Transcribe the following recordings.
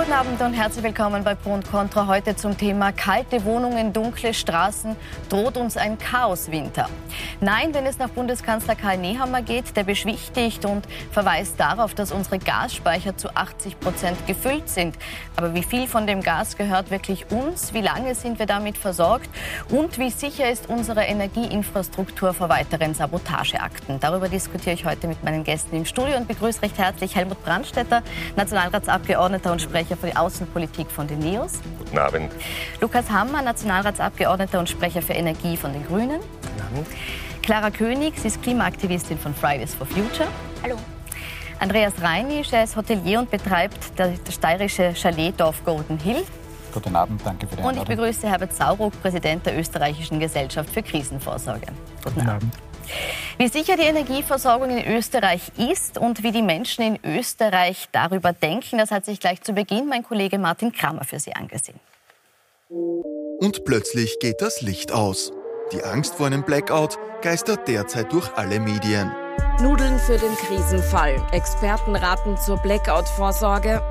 Guten Abend und herzlich willkommen bei Pro und Contra. Heute zum Thema kalte Wohnungen, dunkle Straßen. Droht uns ein Chaoswinter? Nein, wenn es nach Bundeskanzler Karl Nehammer geht, der beschwichtigt und verweist darauf, dass unsere Gasspeicher zu 80 Prozent gefüllt sind. Aber wie viel von dem Gas gehört wirklich uns? Wie lange sind wir damit versorgt? Und wie sicher ist unsere Energieinfrastruktur vor weiteren Sabotageakten? Darüber diskutiere ich heute mit meinen Gästen im Studio und begrüße recht herzlich Helmut Brandstetter, Nationalratsabgeordneter und Sprecher für die Außenpolitik von den NEOS. Guten Abend. Lukas Hammer, Nationalratsabgeordneter und Sprecher für Energie von den Grünen. Guten Abend. Clara König, sie ist Klimaaktivistin von Fridays for Future. Hallo. Andreas Reinisch, er ist Hotelier und betreibt das steirische Chaletdorf Golden Hill. Guten Abend, danke für die Einladung. Und ich begrüße Herbert Sauruck, Präsident der Österreichischen Gesellschaft für Krisenvorsorge. Guten, Guten Abend. Wie sicher die Energieversorgung in Österreich ist und wie die Menschen in Österreich darüber denken, das hat sich gleich zu Beginn mein Kollege Martin Kramer für Sie angesehen. Und plötzlich geht das Licht aus. Die Angst vor einem Blackout geistert derzeit durch alle Medien. Nudeln für den Krisenfall. Experten raten zur Blackout-Vorsorge.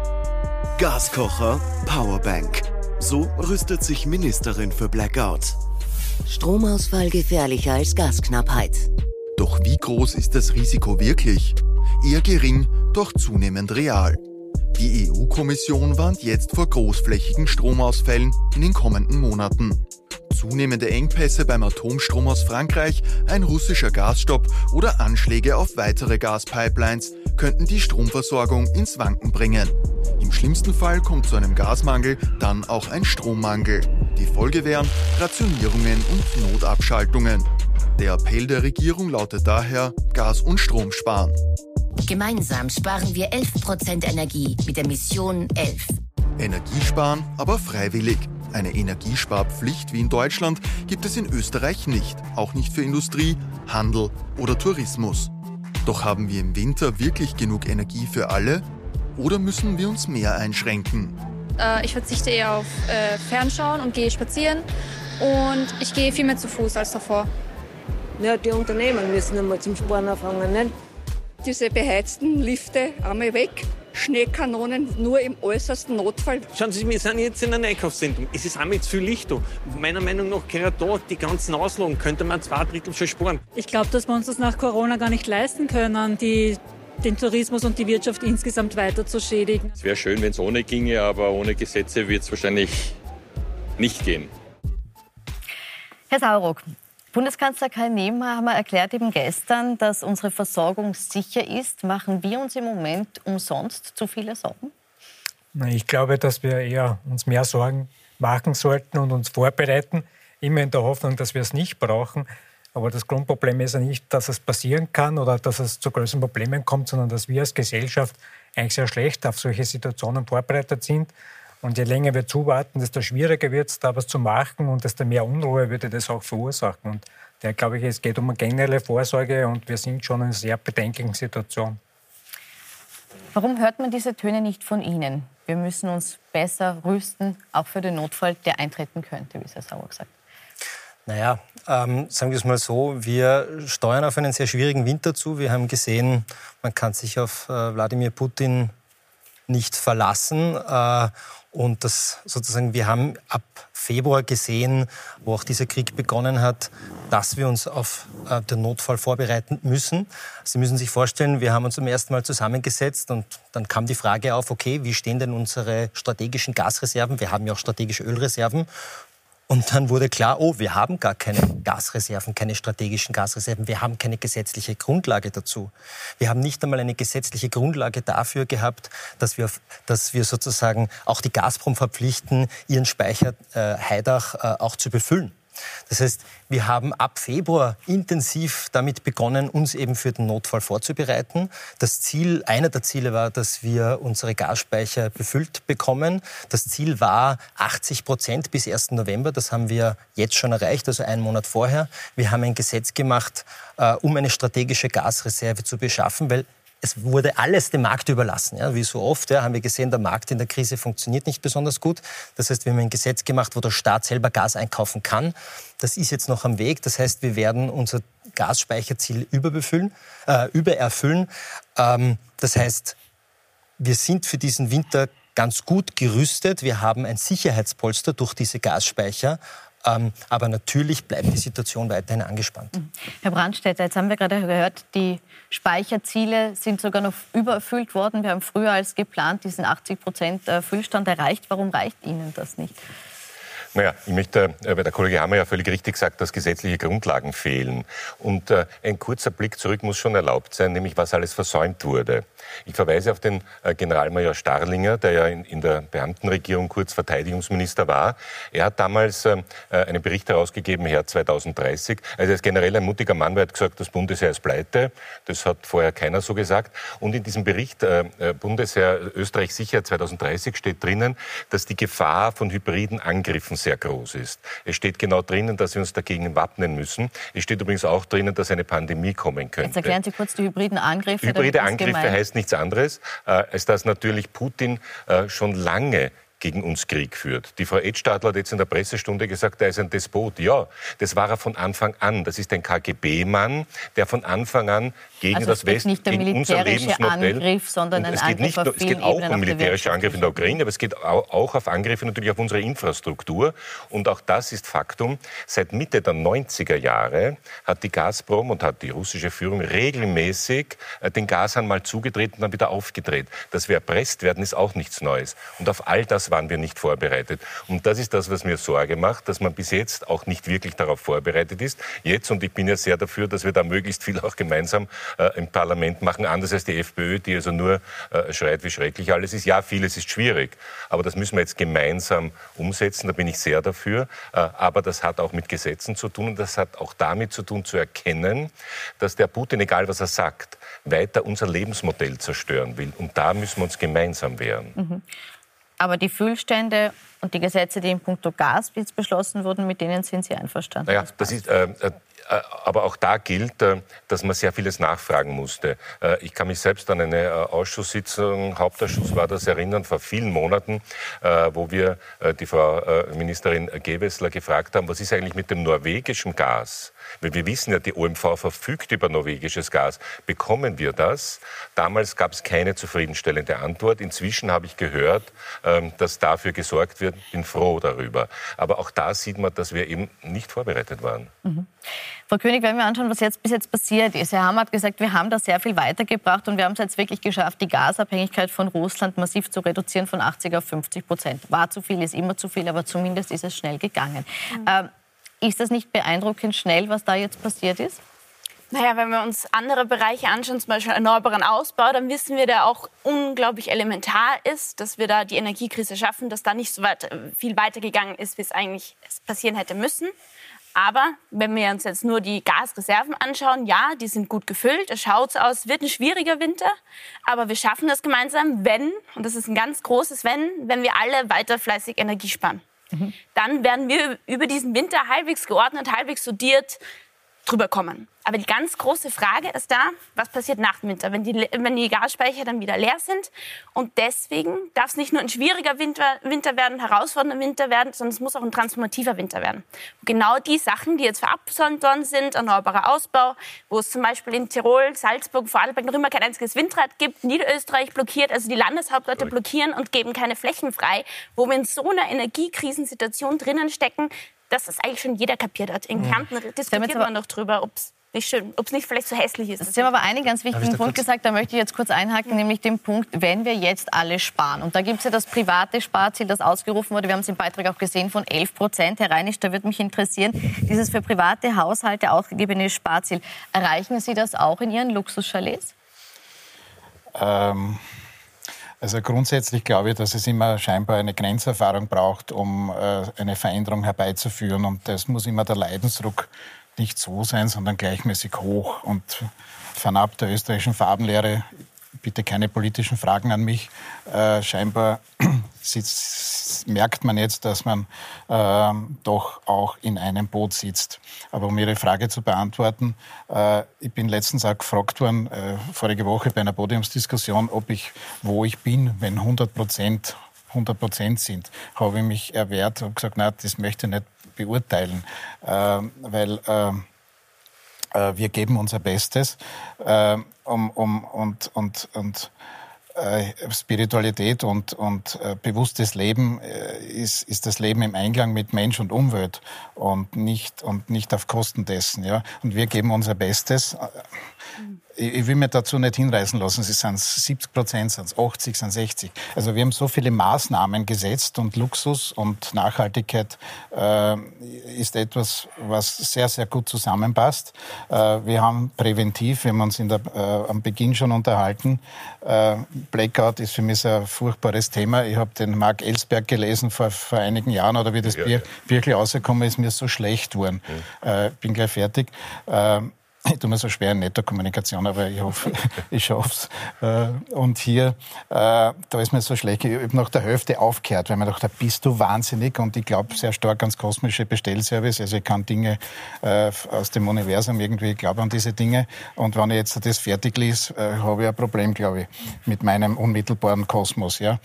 Gaskocher, Powerbank. So rüstet sich Ministerin für Blackout. Stromausfall gefährlicher als Gasknappheit. Doch wie groß ist das Risiko wirklich? Eher gering, doch zunehmend real. Die EU-Kommission warnt jetzt vor großflächigen Stromausfällen in den kommenden Monaten. Zunehmende Engpässe beim Atomstrom aus Frankreich, ein russischer Gasstopp oder Anschläge auf weitere Gaspipelines könnten die Stromversorgung ins Wanken bringen. Im schlimmsten Fall kommt zu einem Gasmangel dann auch ein Strommangel. Die Folge wären Rationierungen und Notabschaltungen. Der Appell der Regierung lautet daher Gas und Strom sparen. Gemeinsam sparen wir 11% Energie mit der Mission 11. Energiesparen, aber freiwillig. Eine Energiesparpflicht wie in Deutschland gibt es in Österreich nicht, auch nicht für Industrie, Handel oder Tourismus. Doch haben wir im Winter wirklich genug Energie für alle? Oder müssen wir uns mehr einschränken? Äh, ich verzichte eher auf äh, Fernschauen und gehe spazieren. Und ich gehe viel mehr zu Fuß als davor. Ja, die Unternehmen müssen einmal zum Sparen anfangen. Nicht? Diese beheizten Lifte einmal weg. Schneekanonen nur im äußersten Notfall. Schauen Sie, wir sind jetzt in einem Einkaufszentrum. Es ist einmal zu viel Licht da. Meiner Meinung nach, gerade da, die ganzen Auslagen, könnte man zwei Drittel schon sparen. Ich glaube, dass wir uns das nach Corona gar nicht leisten können, die den Tourismus und die Wirtschaft insgesamt weiter zu schädigen. Es wäre schön, wenn es ohne ginge, aber ohne Gesetze wird es wahrscheinlich nicht gehen. Herr Sauruck, Bundeskanzler Karl Nehammer erklärt eben gestern, dass unsere Versorgung sicher ist. Machen wir uns im Moment umsonst zu viele Sorgen? Ich glaube, dass wir eher uns mehr Sorgen machen sollten und uns vorbereiten, immer in der Hoffnung, dass wir es nicht brauchen. Aber das Grundproblem ist ja nicht, dass es passieren kann oder dass es zu größeren Problemen kommt, sondern dass wir als Gesellschaft eigentlich sehr schlecht auf solche Situationen vorbereitet sind. Und je länger wir zuwarten, desto schwieriger wird es, da was zu machen und desto mehr Unruhe würde das auch verursachen. Und da glaube ich, es geht um eine generelle Vorsorge und wir sind schon in einer sehr bedenklichen Situation. Warum hört man diese Töne nicht von Ihnen? Wir müssen uns besser rüsten, auch für den Notfall, der eintreten könnte, wie es Herr Sauer gesagt. Naja, ähm, sagen wir es mal so, wir steuern auf einen sehr schwierigen Winter zu. Wir haben gesehen, man kann sich auf äh, Wladimir Putin nicht verlassen. Äh, und das sozusagen, wir haben ab Februar gesehen, wo auch dieser Krieg begonnen hat, dass wir uns auf äh, den Notfall vorbereiten müssen. Sie müssen sich vorstellen, wir haben uns zum ersten Mal zusammengesetzt und dann kam die Frage auf, okay, wie stehen denn unsere strategischen Gasreserven? Wir haben ja auch strategische Ölreserven. Und dann wurde klar, oh, wir haben gar keine Gasreserven, keine strategischen Gasreserven. Wir haben keine gesetzliche Grundlage dazu. Wir haben nicht einmal eine gesetzliche Grundlage dafür gehabt, dass wir, dass wir sozusagen auch die Gazprom verpflichten, ihren Speicher äh, Heidach äh, auch zu befüllen. Das heißt, wir haben ab Februar intensiv damit begonnen, uns eben für den Notfall vorzubereiten. Das Ziel, einer der Ziele war, dass wir unsere Gasspeicher befüllt bekommen. Das Ziel war 80 Prozent bis 1. November. Das haben wir jetzt schon erreicht, also einen Monat vorher. Wir haben ein Gesetz gemacht, äh, um eine strategische Gasreserve zu beschaffen, weil es wurde alles dem Markt überlassen. Ja, wie so oft ja, haben wir gesehen, der Markt in der Krise funktioniert nicht besonders gut. Das heißt, wir haben ein Gesetz gemacht, wo der Staat selber Gas einkaufen kann. Das ist jetzt noch am Weg. Das heißt, wir werden unser Gasspeicherziel überbefüllen, äh, übererfüllen. Ähm, das heißt, wir sind für diesen Winter ganz gut gerüstet. Wir haben ein Sicherheitspolster durch diese Gasspeicher. Ähm, aber natürlich bleibt die Situation weiterhin angespannt. Mhm. Herr Brandstätter, jetzt haben wir gerade gehört, die Speicherziele sind sogar noch übererfüllt worden. Wir haben früher als geplant diesen 80 Prozent äh, Füllstand erreicht. Warum reicht Ihnen das nicht? Naja, ich möchte, äh, weil der Kollege Hammer ja völlig richtig sagt, dass gesetzliche Grundlagen fehlen. Und äh, ein kurzer Blick zurück muss schon erlaubt sein, nämlich was alles versäumt wurde. Ich verweise auf den äh, Generalmajor Starlinger, der ja in, der Beamtenregierung kurz Verteidigungsminister war. Er hat damals äh, äh einen Bericht herausgegeben, Herr 2030. Also er ist generell ein mutiger Mann, weil er hat gesagt, das Bundesheer ist pleite. Das hat vorher keiner so gesagt. Und in diesem Bericht Bundesheer Österreich sicher 2030 steht drinnen, dass die Gefahr von hybriden Angriffen sehr groß ist. Es steht genau drinnen, dass wir uns dagegen wappnen müssen. Es steht übrigens auch drinnen, dass eine Pandemie kommen könnte. Jetzt erklären Sie kurz die hybriden Angriffe. Hybride Angriffe heißt nichts anderes, äh, als dass natürlich Putin äh, schon lange gegen uns Krieg führt. Die Frau Edstadler hat jetzt in der Pressestunde gesagt, er ist ein Despot. Ja, das war er von Anfang an. Das ist ein KGB-Mann, der von Anfang an gegen also das West, nicht der gegen unser Lebensmodell. Angriff, sondern ein es geht, nicht, es geht auch um militärische Angriffe in der Ukraine, aber es geht auch auf Angriffe natürlich auf unsere Infrastruktur. Und auch das ist Faktum. Seit Mitte der 90er Jahre hat die Gazprom und hat die russische Führung regelmäßig äh, den Gashahn mal zugedreht und dann wieder aufgedreht. Dass wir erpresst werden, ist auch nichts Neues. Und auf all das waren wir nicht vorbereitet. Und das ist das, was mir Sorge macht, dass man bis jetzt auch nicht wirklich darauf vorbereitet ist. Jetzt, und ich bin ja sehr dafür, dass wir da möglichst viel auch gemeinsam äh, im Parlament machen, anders als die FPÖ, die also nur äh, schreit, wie schrecklich alles ist. Ja, vieles ist schwierig, aber das müssen wir jetzt gemeinsam umsetzen, da bin ich sehr dafür. Äh, aber das hat auch mit Gesetzen zu tun und das hat auch damit zu tun, zu erkennen, dass der Putin, egal was er sagt, weiter unser Lebensmodell zerstören will. Und da müssen wir uns gemeinsam wehren. Mhm. Aber die Füllstände und die Gesetze, die in puncto Gas beschlossen wurden, mit denen sind Sie einverstanden? Naja, das ist, äh, äh äh, aber auch da gilt, äh, dass man sehr vieles nachfragen musste. Äh, ich kann mich selbst an eine Ausschusssitzung, Hauptausschuss war das, erinnern, vor vielen Monaten, wo wir die Frau Ministerin Gewessler gefragt haben, was ist eigentlich mit dem norwegischen Gas? Weil wir wissen ja, die OMV verfügt über norwegisches Gas. Bekommen wir das? Damals gab es keine zufriedenstellende Antwort. Inzwischen habe ich gehört, ähm, dass dafür gesorgt wird. Bin froh darüber. Aber auch da sieht man, dass wir eben nicht vorbereitet waren. Mhm. Frau König, wenn wir anschauen, was jetzt bis jetzt passiert ist. Herr Hammer hat gesagt, wir haben da sehr viel weitergebracht und wir haben es jetzt wirklich geschafft, die Gasabhängigkeit von Russland massiv zu reduzieren von 80 auf 50 Prozent. War zu viel, ist immer zu viel, aber zumindest ist es schnell gegangen. Mhm. Ähm, ist das nicht beeindruckend schnell, was da jetzt passiert ist? Naja, wenn wir uns andere Bereiche anschauen, zum Beispiel erneuerbaren Ausbau, dann wissen wir, der auch unglaublich elementar ist, dass wir da die Energiekrise schaffen, dass da nicht so weit, viel weitergegangen ist, wie es eigentlich passieren hätte müssen. Aber wenn wir uns jetzt nur die Gasreserven anschauen, ja, die sind gut gefüllt. Es schaut so aus, wird ein schwieriger Winter. Aber wir schaffen das gemeinsam, wenn, und das ist ein ganz großes Wenn, wenn wir alle weiter fleißig Energie sparen. Mhm. Dann werden wir über diesen Winter halbwegs geordnet, halbwegs sortiert drüber kommen. Aber die ganz große Frage ist da, was passiert nach dem Winter, wenn die, wenn die Gasspeicher dann wieder leer sind. Und deswegen darf es nicht nur ein schwieriger Winter, Winter werden, herausfordernder Winter werden, sondern es muss auch ein transformativer Winter werden. Und genau die Sachen, die jetzt verabsäumt worden sind, erneuerbarer Ausbau, wo es zum Beispiel in Tirol, Salzburg, Vorarlberg noch immer kein einziges Windrad gibt, Niederösterreich blockiert, also die Landeshauptleute blockieren und geben keine Flächen frei, wo wir in so einer Energiekrisensituation drinnen stecken, dass das eigentlich schon jeder kapiert hat. In Kärnten diskutiert man noch drüber, ob es nicht schön, ob es nicht vielleicht so hässlich ist. Sie haben aber einen ganz wichtigen Punkt gesagt, da möchte ich jetzt kurz einhaken, nämlich den Punkt, wenn wir jetzt alle sparen. Und da gibt es ja das private Sparziel, das ausgerufen wurde, wir haben es im Beitrag auch gesehen, von 11 Prozent. Herr Reinisch, da würde mich interessieren, dieses für private Haushalte ausgegebene Sparziel, erreichen Sie das auch in Ihren Luxuschalets? Ähm, also grundsätzlich glaube ich, dass es immer scheinbar eine Grenzerfahrung braucht, um äh, eine Veränderung herbeizuführen. Und das muss immer der Leidensdruck nicht so sein, sondern gleichmäßig hoch. Und fernab der österreichischen Farbenlehre, bitte keine politischen Fragen an mich, äh, scheinbar sitzt, merkt man jetzt, dass man äh, doch auch in einem Boot sitzt. Aber um Ihre Frage zu beantworten, äh, ich bin letztens auch gefragt worden, äh, vorige Woche bei einer Podiumsdiskussion, ob ich, wo ich bin, wenn 100 Prozent 100 Prozent sind, habe ich mich erwehrt und gesagt, nein, das möchte ich nicht beurteilen, äh, weil äh, äh, wir geben unser Bestes um, um, und, und, und äh, Spiritualität und, und äh, bewusstes Leben ist, ist das Leben im Einklang mit Mensch und Umwelt und nicht, und nicht auf Kosten dessen. Ja? Und wir geben unser Bestes. Mhm ich will mir dazu nicht hinreißen lassen, es sind 70 Prozent, sind es 80, sind 60. Also wir haben so viele Maßnahmen gesetzt und Luxus und Nachhaltigkeit äh, ist etwas, was sehr, sehr gut zusammenpasst. Äh, wir haben präventiv, wir haben uns der, äh, am Beginn schon unterhalten, äh, Blackout ist für mich so ein furchtbares Thema. Ich habe den Mark Ellsberg gelesen vor, vor einigen Jahren oder wie das ja, Bier ja. wirklich rausgekommen ist, mir so schlecht geworden. Mhm. bin gleich fertig. Ähm, ich tue mir so schwer in netter Kommunikation, aber ich hoffe, ich schaff's. Äh, und hier, äh, da ist mir so schlecht, ich habe nach der Hälfte aufgehört, weil man dachte, bist du wahnsinnig und ich glaube sehr stark ans kosmische Bestellservice. Also ich kann Dinge äh, aus dem Universum irgendwie, ich glaube an diese Dinge. Und wenn ich jetzt das fertig lese, habe ich ein Problem, glaube ich, mit meinem unmittelbaren Kosmos. Ja.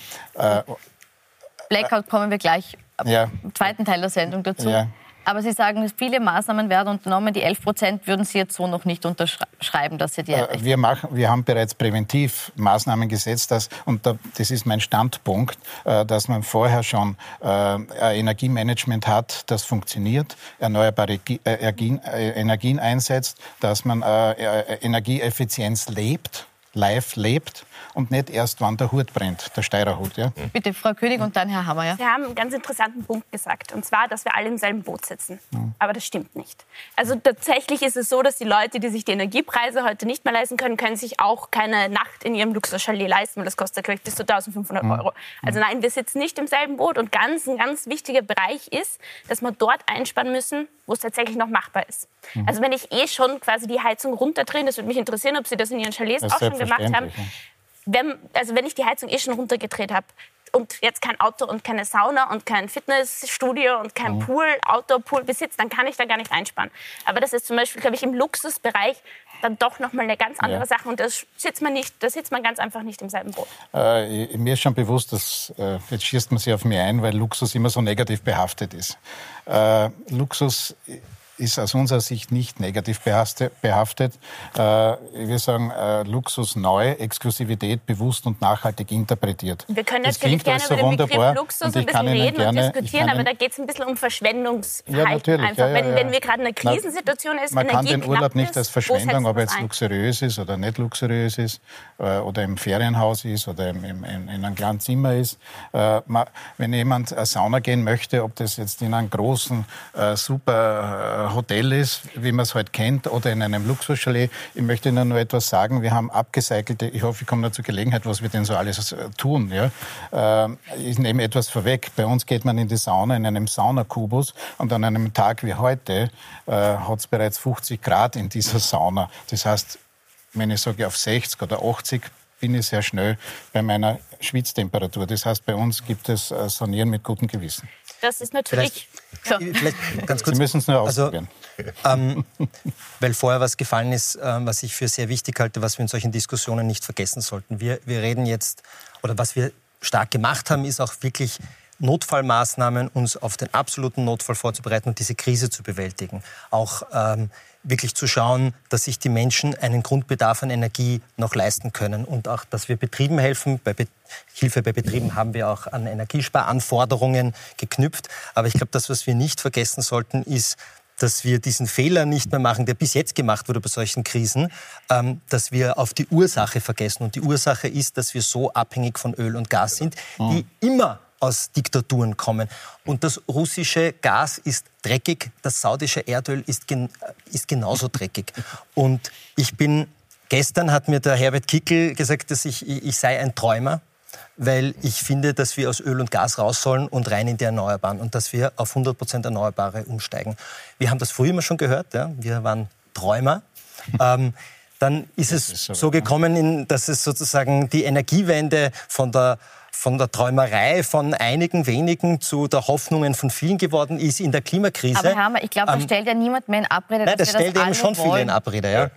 Blackout kommen wir gleich ja. im zweiten Teil der Sendung dazu. Ja. Aber Sie sagen, viele Maßnahmen werden unternommen. Die 11 Prozent würden Sie jetzt so noch nicht unterschreiben, dass Sie die äh, wir, machen, wir haben bereits präventiv Maßnahmen gesetzt. Dass, und das ist mein Standpunkt, äh, dass man vorher schon äh, ein Energiemanagement hat, das funktioniert, erneuerbare Energien einsetzt, dass man Energieeffizienz lebt, live lebt und nicht erst, wann der Hut brennt, der Steirerhut. Ja? Bitte, Frau König und dann Herr Hammer. Ja? Sie haben einen ganz interessanten Punkt gesagt, und zwar, dass wir alle im selben Boot sitzen. Mhm. Aber das stimmt nicht. Also tatsächlich ist es so, dass die Leute, die sich die Energiepreise heute nicht mehr leisten können, können sich auch keine Nacht in ihrem Luxuschalet leisten, weil das kostet, glaube ich, bis zu 1500 mhm. Euro. Also nein, wir sitzen nicht im selben Boot. Und ganz, ein ganz wichtiger Bereich ist, dass wir dort einsparen müssen, wo es tatsächlich noch machbar ist. Mhm. Also wenn ich eh schon quasi die Heizung runterdrehe, das würde mich interessieren, ob Sie das in Ihren Chalets auch schon gemacht haben, wenn, also wenn ich die Heizung eh schon runtergedreht habe und jetzt kein Auto und keine Sauna und kein Fitnessstudio und kein mhm. Pool, Outdoor-Pool besitze, dann kann ich da gar nicht einsparen. Aber das ist zum Beispiel, glaube ich, im Luxusbereich dann doch noch mal eine ganz andere ja. Sache und das sitzt man nicht, da sitzt man ganz einfach nicht im selben Boot. Äh, mir ist schon bewusst, dass äh, jetzt schießt man sich auf mich ein, weil Luxus immer so negativ behaftet ist. Äh, Luxus ist aus unserer Sicht nicht negativ behaftet. Äh, würde sagen, äh, Luxus neu, Exklusivität bewusst und nachhaltig interpretiert. Wir können natürlich gerne so über den Begriff Luxus ein bisschen reden gerne, und diskutieren, aber da geht es ein bisschen um Verschwendungsverhalten. Ja, einfach. Ja, ja, wenn, wenn, wir gerade in einer Krisensituation ist, Man kann den Urlaub nicht als Verschwendung, ob er jetzt luxuriös ist oder nicht luxuriös ist, äh, oder im Ferienhaus ist oder im, im, in, in einem kleinen Zimmer ist. wenn jemand eine Sauna gehen möchte, ob das jetzt in einem großen, super Hotel ist, wie man es heute halt kennt, oder in einem Luxuschalet. Ich möchte Ihnen nur etwas sagen. Wir haben abgecycelte, ich hoffe, ich komme zur Gelegenheit, was wir denn so alles äh, tun. Ja? Ähm, ich nehme etwas vorweg. Bei uns geht man in die Sauna, in einem Saunakubus und an einem Tag wie heute äh, hat es bereits 50 Grad in dieser Sauna. Das heißt, wenn ich sage auf 60 oder 80, bin ich sehr schnell bei meiner Schwitztemperatur. Das heißt, bei uns gibt es äh, Sanieren mit gutem Gewissen. Das ist natürlich. Vielleicht, so. vielleicht ganz kurz. Sie müssen es nur also, ausprobieren. Also, ähm, weil vorher was gefallen ist, ähm, was ich für sehr wichtig halte, was wir in solchen Diskussionen nicht vergessen sollten. Wir, wir reden jetzt, oder was wir stark gemacht haben, ist auch wirklich Notfallmaßnahmen, uns auf den absoluten Notfall vorzubereiten und diese Krise zu bewältigen. Auch ähm, wirklich zu schauen, dass sich die Menschen einen Grundbedarf an Energie noch leisten können und auch, dass wir Betrieben helfen. Bei Be Hilfe bei Betrieben haben wir auch an Energiesparanforderungen geknüpft. Aber ich glaube, das, was wir nicht vergessen sollten, ist, dass wir diesen Fehler nicht mehr machen, der bis jetzt gemacht wurde bei solchen Krisen, ähm, dass wir auf die Ursache vergessen. Und die Ursache ist, dass wir so abhängig von Öl und Gas sind, die immer aus Diktaturen kommen. Und das russische Gas ist dreckig, das saudische Erdöl ist, gen ist genauso dreckig. Und ich bin, gestern hat mir der Herbert Kickel gesagt, dass ich, ich sei ein Träumer weil ich finde, dass wir aus Öl und Gas raus sollen und rein in die Erneuerbaren und dass wir auf 100 Prozent Erneuerbare umsteigen. Wir haben das früher immer schon gehört, ja? wir waren Träumer. ähm, dann ist es ist so, so gekommen, dass es sozusagen die Energiewende von der von der Träumerei von einigen wenigen zu der Hoffnungen von vielen geworden ist in der Klimakrise. Aber Herr Hammer, ich glaube, da ähm, stellt ja niemand mehr in Abrede, Nein, das stellt das eben schon wollen. viele in Abrede. Ja.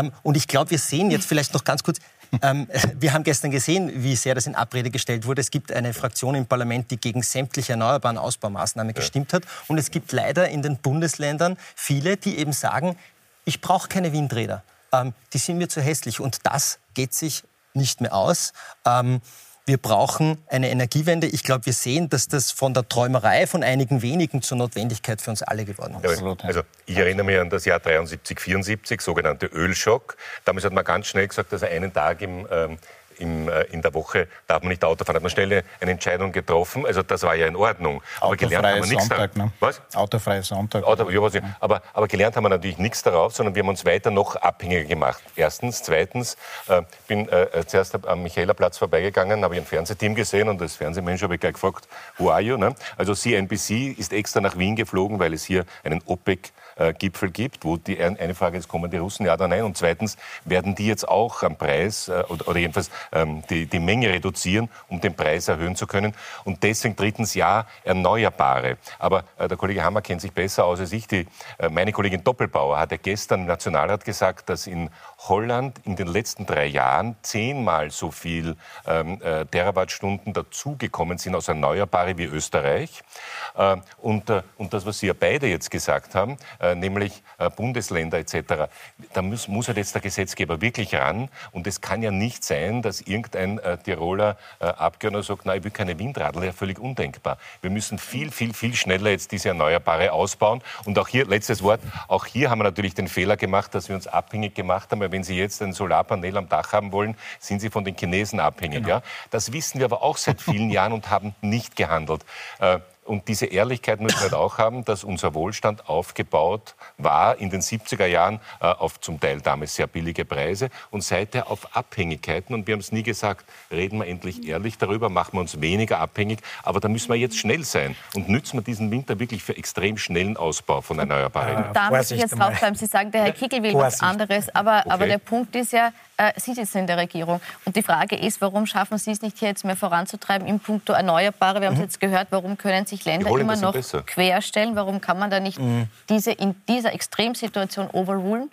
Ähm, und ich glaube, wir sehen jetzt vielleicht noch ganz kurz, ähm, wir haben gestern gesehen, wie sehr das in Abrede gestellt wurde. Es gibt eine Fraktion im Parlament, die gegen sämtliche erneuerbaren Ausbaumaßnahmen gestimmt hat. Und es gibt leider in den Bundesländern viele, die eben sagen, ich brauche keine Windräder. Ähm, die sind mir zu hässlich. Und das geht sich nicht mehr aus. Ähm, wir brauchen eine Energiewende. Ich glaube, wir sehen, dass das von der Träumerei von einigen wenigen zur Notwendigkeit für uns alle geworden ist. Ja, also ich erinnere mich an das Jahr 73, 74, sogenannte Ölschock. Damals hat man ganz schnell gesagt, dass er einen Tag im ähm, im, äh, in der Woche darf man nicht Auto fahren. Hat man schnell eine Entscheidung getroffen. Also das war ja in Ordnung. Aber gelernt haben wir nichts Sonntag, ne? Was? Autofreies Sonntag. Auto, ja, was, aber, aber gelernt haben wir natürlich nichts darauf, sondern wir haben uns weiter noch abhängiger gemacht. Erstens. Zweitens, äh, bin äh, äh zuerst am Michaelerplatz vorbeigegangen, habe ich ein Fernsehteam gesehen und als Fernsehmensch habe ich gleich gefragt, who are you? Ne? Also CNBC ist extra nach Wien geflogen, weil es hier einen OPEC äh, Gipfel gibt, wo die eine Frage ist, kommen die Russen, ja oder nein? Und zweitens, werden die jetzt auch am Preis äh, oder, jedenfalls ähm, die, die Menge reduzieren, um den Preis erhöhen zu können? Und deswegen drittens, ja, Erneuerbare. Aber äh, der Kollege Hammer kennt sich besser aus als ich. Die, äh, meine Kollegin Doppelbauer hat ja gestern im Nationalrat gesagt, dass in Holland in den letzten drei Jahren zehnmal so viel ähm, äh, Terawattstunden dazugekommen sind aus Erneuerbare wie Österreich. Äh, und, äh, und das, was Sie ja beide jetzt gesagt haben, äh, nämlich äh, Bundesländer etc., da muss, muss halt jetzt der Gesetzgeber wirklich ran. Und es kann ja nicht sein, dass irgendein äh, Tiroler Abgeordneter sagt, nein, ich will keine Windradler, ja völlig undenkbar. Wir müssen viel, viel, viel schneller jetzt diese Erneuerbare ausbauen. Und auch hier, letztes Wort, auch hier haben wir natürlich den Fehler gemacht, dass wir uns abhängig gemacht haben, weil wenn Sie jetzt ein Solarpanel am Dach haben wollen, sind Sie von den Chinesen abhängig. Genau. Ja? Das wissen wir aber auch seit vielen Jahren und haben nicht gehandelt. Und diese Ehrlichkeit müssen wir halt auch haben, dass unser Wohlstand aufgebaut war in den 70er Jahren äh, auf zum Teil damals sehr billige Preise und seither auf Abhängigkeiten. Und wir haben es nie gesagt, reden wir endlich ehrlich darüber, machen wir uns weniger abhängig. Aber da müssen wir jetzt schnell sein und nützen wir diesen Winter wirklich für extrem schnellen Ausbau von Erneuerbaren. Äh, da muss ich jetzt draufbleiben. Sie sagen, der Herr Kickel will Vorsicht. was anderes. Aber, okay. aber der Punkt ist ja, äh, Sie sitzen in der Regierung. Und die Frage ist, warum schaffen Sie es nicht hier jetzt mehr voranzutreiben im Punkto Erneuerbare? Wir haben es mhm. jetzt gehört, warum können sich Länder immer noch besser. querstellen? Warum kann man da nicht mhm. diese in dieser Extremsituation overrulen?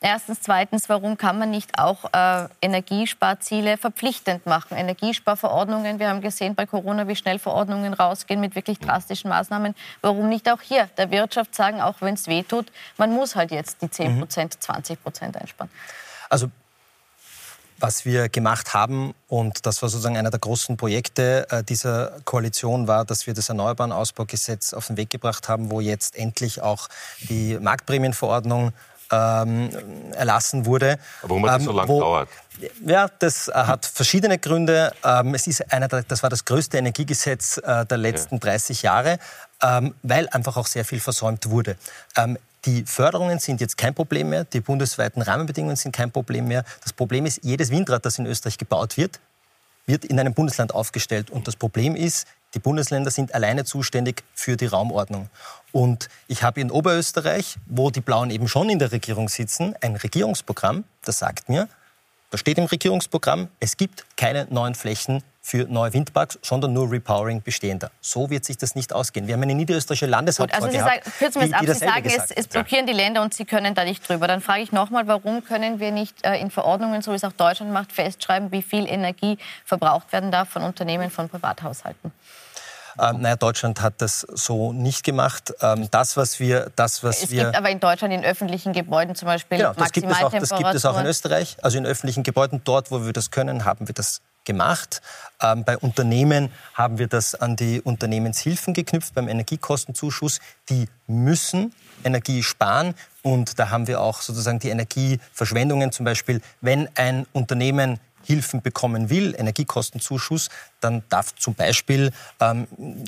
Erstens, zweitens, warum kann man nicht auch äh, Energiesparziele verpflichtend machen? Energiesparverordnungen, wir haben gesehen bei Corona, wie schnell Verordnungen rausgehen mit wirklich drastischen Maßnahmen. Warum nicht auch hier der Wirtschaft sagen, auch wenn es weh tut, man muss halt jetzt die 10 Prozent, mhm. 20 Prozent einsparen? Also was wir gemacht haben, und das war sozusagen einer der großen Projekte äh, dieser Koalition, war, dass wir das Erneuerbaren-Ausbaugesetz auf den Weg gebracht haben, wo jetzt endlich auch die Marktprämienverordnung ähm, erlassen wurde. Aber warum hat das ähm, so lange gedauert? Ja, das äh, hat verschiedene Gründe. Ähm, es ist einer der, das war das größte Energiegesetz äh, der letzten ja. 30 Jahre, ähm, weil einfach auch sehr viel versäumt wurde. Die Förderungen sind jetzt kein Problem mehr, die bundesweiten Rahmenbedingungen sind kein Problem mehr. Das Problem ist, jedes Windrad, das in Österreich gebaut wird, wird in einem Bundesland aufgestellt. Und das Problem ist, die Bundesländer sind alleine zuständig für die Raumordnung. Und ich habe in Oberösterreich, wo die Blauen eben schon in der Regierung sitzen, ein Regierungsprogramm, das sagt mir, da steht im Regierungsprogramm, es gibt keine neuen Flächen für neue Windparks, sondern nur Repowering bestehender. So wird sich das nicht ausgehen. Wir haben eine niederösterreichische Landeshauptfrau also Sie gehabt, sagen, kürzen wir es ab, Sie sagen, es, es, blockieren die Länder und Sie können da nicht drüber. Dann frage ich nochmal, warum können wir nicht äh, in Verordnungen, so wie es auch Deutschland macht, festschreiben, wie viel Energie verbraucht werden darf von Unternehmen, von Privathaushalten? Ähm, naja, Deutschland hat das so nicht gemacht. Ähm, das, was wir, das, was es wir gibt aber in Deutschland in öffentlichen Gebäuden zum Beispiel genau, das gibt, es auch, das gibt es auch in Österreich. Also in öffentlichen Gebäuden, dort, wo wir das können, haben wir das gemacht. Ähm, bei Unternehmen haben wir das an die Unternehmenshilfen geknüpft beim Energiekostenzuschuss. Die müssen Energie sparen. Und da haben wir auch sozusagen die Energieverschwendungen. Zum Beispiel, wenn ein Unternehmen Hilfen bekommen will, Energiekostenzuschuss, dann darf zum Beispiel, ähm,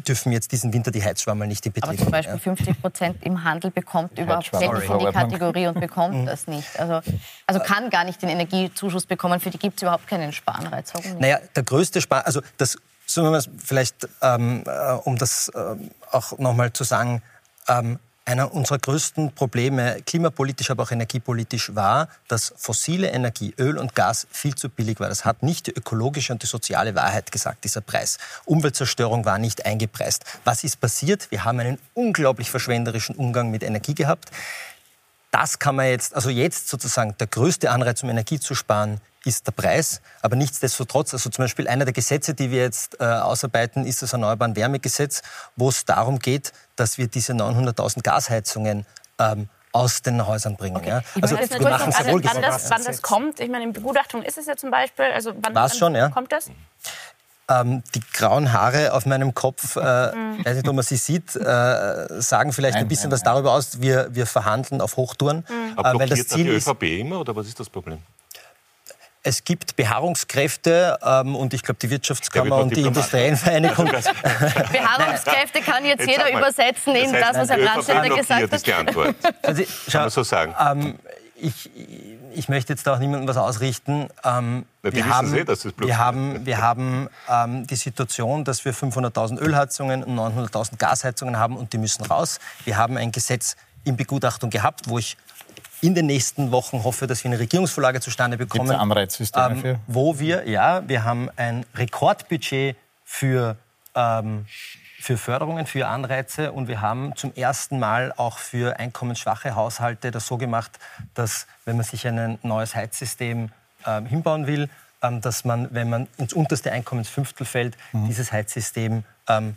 dürfen jetzt diesen Winter die Heizschwammerl nicht in Betrieb Aber zum Beispiel 50 Prozent im Handel bekommt überhaupt nicht in die Kategorie und bekommt mhm. das nicht. Also, also kann gar nicht den Energiezuschuss bekommen. Für die gibt es überhaupt keinen Sparanreiz. Naja, der größte Spar, also das, sagen wir mal, vielleicht, ähm, äh, um das ähm, auch nochmal zu sagen, ähm, einer unserer größten Probleme, klimapolitisch, aber auch energiepolitisch, war, dass fossile Energie, Öl und Gas, viel zu billig war. Das hat nicht die ökologische und die soziale Wahrheit gesagt, dieser Preis. Umweltzerstörung war nicht eingepreist. Was ist passiert? Wir haben einen unglaublich verschwenderischen Umgang mit Energie gehabt. Das kann man jetzt, also jetzt sozusagen der größte Anreiz, um Energie zu sparen, ist der Preis. Aber nichtsdestotrotz, also zum Beispiel einer der Gesetze, die wir jetzt äh, ausarbeiten, ist das Erneuerbaren Wärmegesetz, wo es darum geht, dass wir diese 900.000 Gasheizungen ähm, aus den Häusern bringen. Okay. Ja. Also wir machen wohl wann das, wann das kommt. Ich meine, in Begutachtung ist es ja zum Beispiel. Also wann, wann schon, ja. kommt das? Ähm, die grauen Haare auf meinem Kopf, äh, mhm. weiß nicht, ob man sie sieht, äh, sagen vielleicht nein, ein bisschen nein, was darüber aus. Wir, wir verhandeln auf Hochtouren. Mhm. Aber äh, weil das Ziel die ÖVP immer oder was ist das Problem? Es gibt Beharrungskräfte ähm, und ich glaube, die Wirtschaftskammer und die industriellen Vereinigung. Beharrungskräfte kann jetzt, jetzt jeder übersetzen in das, das, was Herr Brandstätter gesagt hat. Das ist die Antwort. Also, kann man so sagen. Ähm, ich, ich möchte jetzt auch niemandem was ausrichten. Ähm, Na, wir, haben, eh, das wir haben, wir haben ähm, die Situation, dass wir 500.000 Ölheizungen und 900.000 Gasheizungen haben und die müssen raus. Wir haben ein Gesetz in Begutachtung gehabt, wo ich in den nächsten Wochen hoffe, dass wir eine Regierungsvorlage zustande bekommen. Gibt's Anreizsysteme ähm, für? Wo wir, ja, wir haben ein Rekordbudget für, ähm, für Förderungen, für Anreize und wir haben zum ersten Mal auch für einkommensschwache Haushalte das so gemacht, dass wenn man sich ein neues Heizsystem ähm, hinbauen will, ähm, dass man, wenn man ins unterste Einkommensfünftel fällt, mhm. dieses Heizsystem ähm,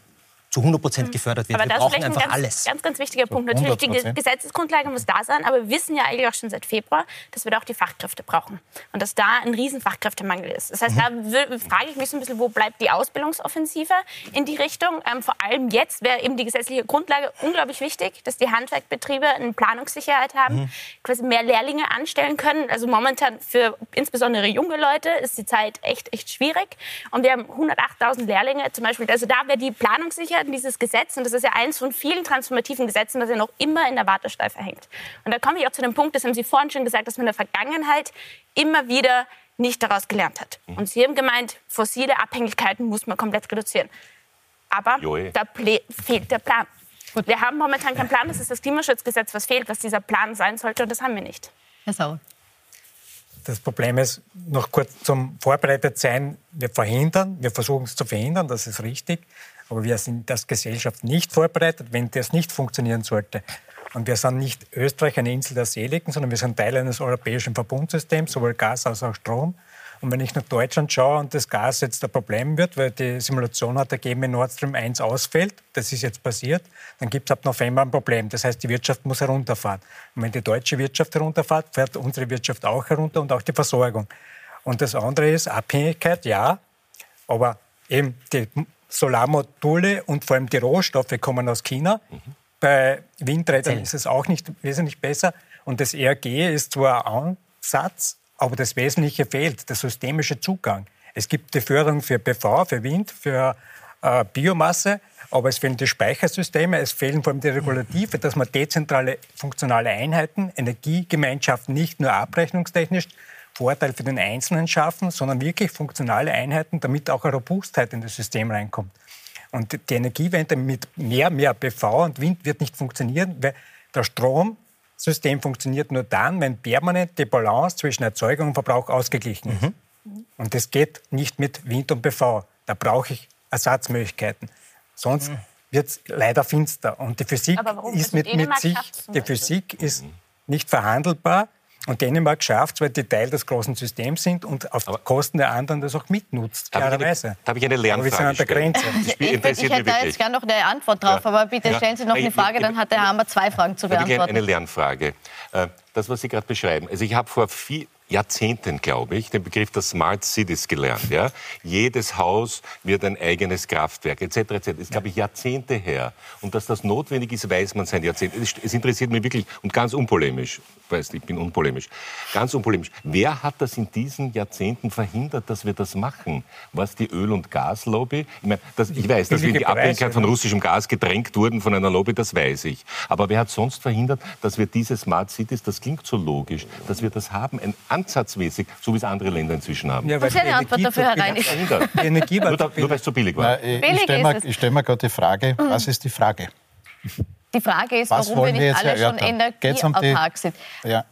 zu 100 Prozent hm. gefördert wird. Aber wir brauchen einfach ein ganz, alles. Ganz, ganz wichtiger Punkt. Natürlich, die Gesetzesgrundlage muss da sein, aber wir wissen ja eigentlich auch schon seit Februar, dass wir da auch die Fachkräfte brauchen und dass da ein riesen Fachkräftemangel ist. Das heißt, mhm. da frage ich mich so ein bisschen, wo bleibt die Ausbildungsoffensive in die Richtung? Ähm, vor allem jetzt wäre eben die gesetzliche Grundlage unglaublich wichtig, dass die Handwerkbetriebe eine Planungssicherheit haben, mhm. quasi mehr Lehrlinge anstellen können. Also momentan für insbesondere junge Leute ist die Zeit echt, echt schwierig. Und wir haben 108.000 Lehrlinge zum Beispiel. Also da wäre die Planungssicherheit Monaten dieses Gesetz, und das ist ja eins von vielen transformativen Gesetzen, das ja noch immer in der Warteschleife hängt. Und da komme ich auch zu dem Punkt, das haben Sie vorhin schon gesagt, dass man in der Vergangenheit immer wieder nicht daraus gelernt hat. Mhm. Und Sie haben gemeint, fossile Abhängigkeiten muss man komplett reduzieren. Aber da fehlt der Plan. Gut. Wir haben momentan keinen Plan. Das ist das Klimaschutzgesetz, was fehlt, was dieser Plan sein sollte. Und das haben wir nicht. Herr Sauer. Das Problem ist, noch kurz zum Vorbereitetsein, wir verhindern, wir versuchen es zu verhindern, das ist richtig. Aber wir sind als Gesellschaft nicht vorbereitet, wenn das nicht funktionieren sollte. Und wir sind nicht Österreich eine Insel der Seligen, sondern wir sind Teil eines europäischen Verbundsystems, sowohl Gas als auch Strom. Und wenn ich nach Deutschland schaue und das Gas jetzt ein Problem wird, weil die Simulation hat ergeben, wenn Nord Stream 1 ausfällt, das ist jetzt passiert, dann gibt es ab November ein Problem. Das heißt, die Wirtschaft muss herunterfahren. Und wenn die deutsche Wirtschaft herunterfährt, fährt unsere Wirtschaft auch herunter und auch die Versorgung. Und das andere ist Abhängigkeit, ja, aber eben die Solarmodule und vor allem die Rohstoffe kommen aus China. Mhm. Bei Windrädern ist es auch nicht wesentlich besser. Und das ERG ist zwar ein Ansatz, aber das Wesentliche fehlt, der systemische Zugang. Es gibt die Förderung für PV, für Wind, für äh, Biomasse, aber es fehlen die Speichersysteme, es fehlen vor allem die Regulative, dass man dezentrale funktionale Einheiten, Energiegemeinschaften nicht nur abrechnungstechnisch Vorteil für den Einzelnen schaffen, sondern wirklich funktionale Einheiten, damit auch eine Robustheit in das System reinkommt. Und die Energiewende mit mehr, mehr PV und Wind wird nicht funktionieren, weil das Stromsystem funktioniert nur dann, wenn permanent die Balance zwischen Erzeugung und Verbrauch ausgeglichen ist. Mhm. Und das geht nicht mit Wind und PV. Da brauche ich Ersatzmöglichkeiten. Sonst mhm. wird es leider finster. Und die Physik ist mit, mit sich, die Physik ist nicht verhandelbar. Und Dänemark schafft es, weil die Teil des großen Systems sind und auf Aber Kosten der anderen das auch mitnutzt, klarerweise. Da habe ich eine Lernfrage. Aber wir sind an der Grenze. Ich, ich, ich hätte da jetzt gerne noch eine Antwort drauf, ja. aber bitte ja. stellen Sie noch eine Frage, dann hat der Hammer zwei Fragen zu beantworten. Ich eine Lernfrage. Äh, das, was Sie gerade beschreiben. Also ich habe vor viel, Jahrzehnten, glaube ich, den Begriff der Smart Cities gelernt. Ja? Jedes Haus wird ein eigenes Kraftwerk, etc. etc. Das ist, glaube ich, Jahrzehnte her. Und dass das notwendig ist, weiß man seit Jahrzehnten. Es interessiert mich wirklich und ganz unpolemisch. Weißt, ich bin unpolemisch. Ganz unpolemisch. Wer hat das in diesen Jahrzehnten verhindert, dass wir das machen? Was die Öl- und Gaslobby? Ich, meine, das, ich weiß, dass wir in die Abhängigkeit von russischem Gas gedrängt wurden von einer Lobby, das weiß ich. Aber wer hat sonst verhindert, dass wir diese Smart Cities, das klingt so logisch, dass wir das haben? Ein ansatzmäßig, so wie es andere Länder inzwischen haben. Ja, Was ist eine Antwort dafür, Herr Reini? Die Energie nur, da, nur weil es so billig war. Na, ich stelle mir, stell mir gerade die Frage, mhm. was ist die Frage? Die Frage ist, Was warum wir nicht alle schon energieautark sind. Ja.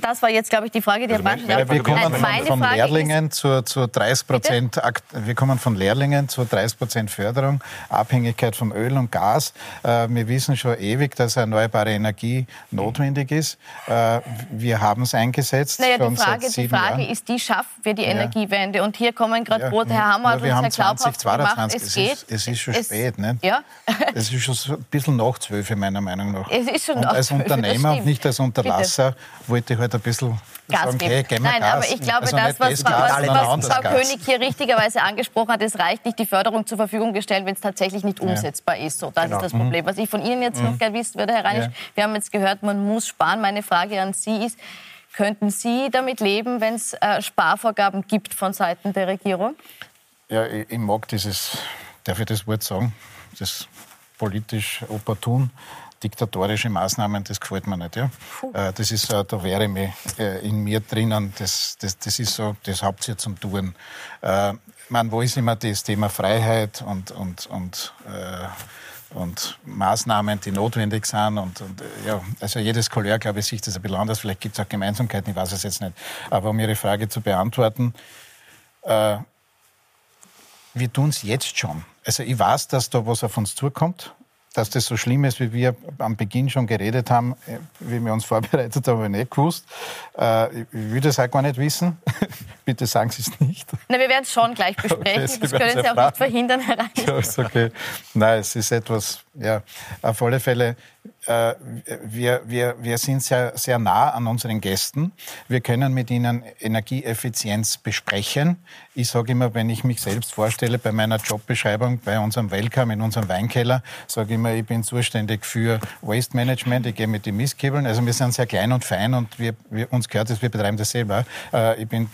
Das war jetzt, glaube ich, die Frage, die also Herr Bartsch Wir kommen von, von Lehrlingen zu, zu 30 Prozent, wir kommen von Lehrlingen zu 30 Prozent Förderung, Abhängigkeit von Öl und Gas. Äh, wir wissen schon ewig, dass erneuerbare Energie notwendig ist. Äh, wir haben es eingesetzt. Naja, die Frage, die Frage ist, die schaffen wir die. Energiewende? Und hier kommen gerade ja, Herr Hammer hat uns ja glaubhaft gemacht, es, es geht. Ist, es ist schon es, spät. Ne? Ja. es ist schon ein bisschen nach zwölf, meiner Meinung nach. Es ist schon und als Unternehmer und nicht als Unterlasser Bitte. wollte ich halt ein bisschen Gas sagen, geben. Hey, Nein, Gas. aber ich glaube, also das, was, das was, was, was Frau König hier richtigerweise angesprochen hat, es reicht nicht, die Förderung zur Verfügung gestellt, wenn es tatsächlich nicht umsetzbar ist. So, das genau. ist das Problem. Mhm. Was ich von Ihnen jetzt mhm. noch gerne wissen würde, Herr Reinisch, wir haben jetzt gehört, man muss sparen. Meine Frage an Sie ist, könnten Sie damit leben, wenn es äh, Sparvorgaben gibt von Seiten der Regierung? Ja, ich, ich mag dieses, darf ich das Wort sagen, das politisch opportun diktatorische Maßnahmen, das gefällt mir nicht. Ja? Äh, das ist, äh, da wäre mir äh, in mir drinnen, das, das, das ist so, das ihr zum Tun. Man, wo ist immer das Thema Freiheit und, und, und, und Maßnahmen, die notwendig sind. Und, und ja, also jedes Couleur, glaube ich, sieht das ein bisschen anders. Vielleicht gibt es auch Gemeinsamkeiten, ich weiß es jetzt nicht. Aber um Ihre Frage zu beantworten, äh, wir tun es jetzt schon. Also ich weiß, dass da was auf uns zukommt dass das so schlimm ist, wie wir am Beginn schon geredet haben, äh, wie wir uns vorbereitet haben, habe ich nicht gewusst. Äh, ich will das auch gar nicht wissen. Bitte sagen Sie es nicht. Na, wir werden es schon gleich besprechen. Okay, das können Sie auch nicht verhindern, Herr Reich. Ja, ist okay. Nein, es ist etwas, ja, auf alle Fälle äh, wir, wir, wir sind sehr, sehr nah an unseren Gästen. Wir können mit ihnen Energieeffizienz besprechen. Ich sage immer, wenn ich mich selbst vorstelle bei meiner Jobbeschreibung bei unserem Welcome in unserem Weinkeller, sage ich immer, ich bin zuständig für Waste Management, ich gehe mit den Mistkebeln. Also wir sind sehr klein und fein und wir, wir, uns gehört es, wir betreiben das selber. Äh, ich bin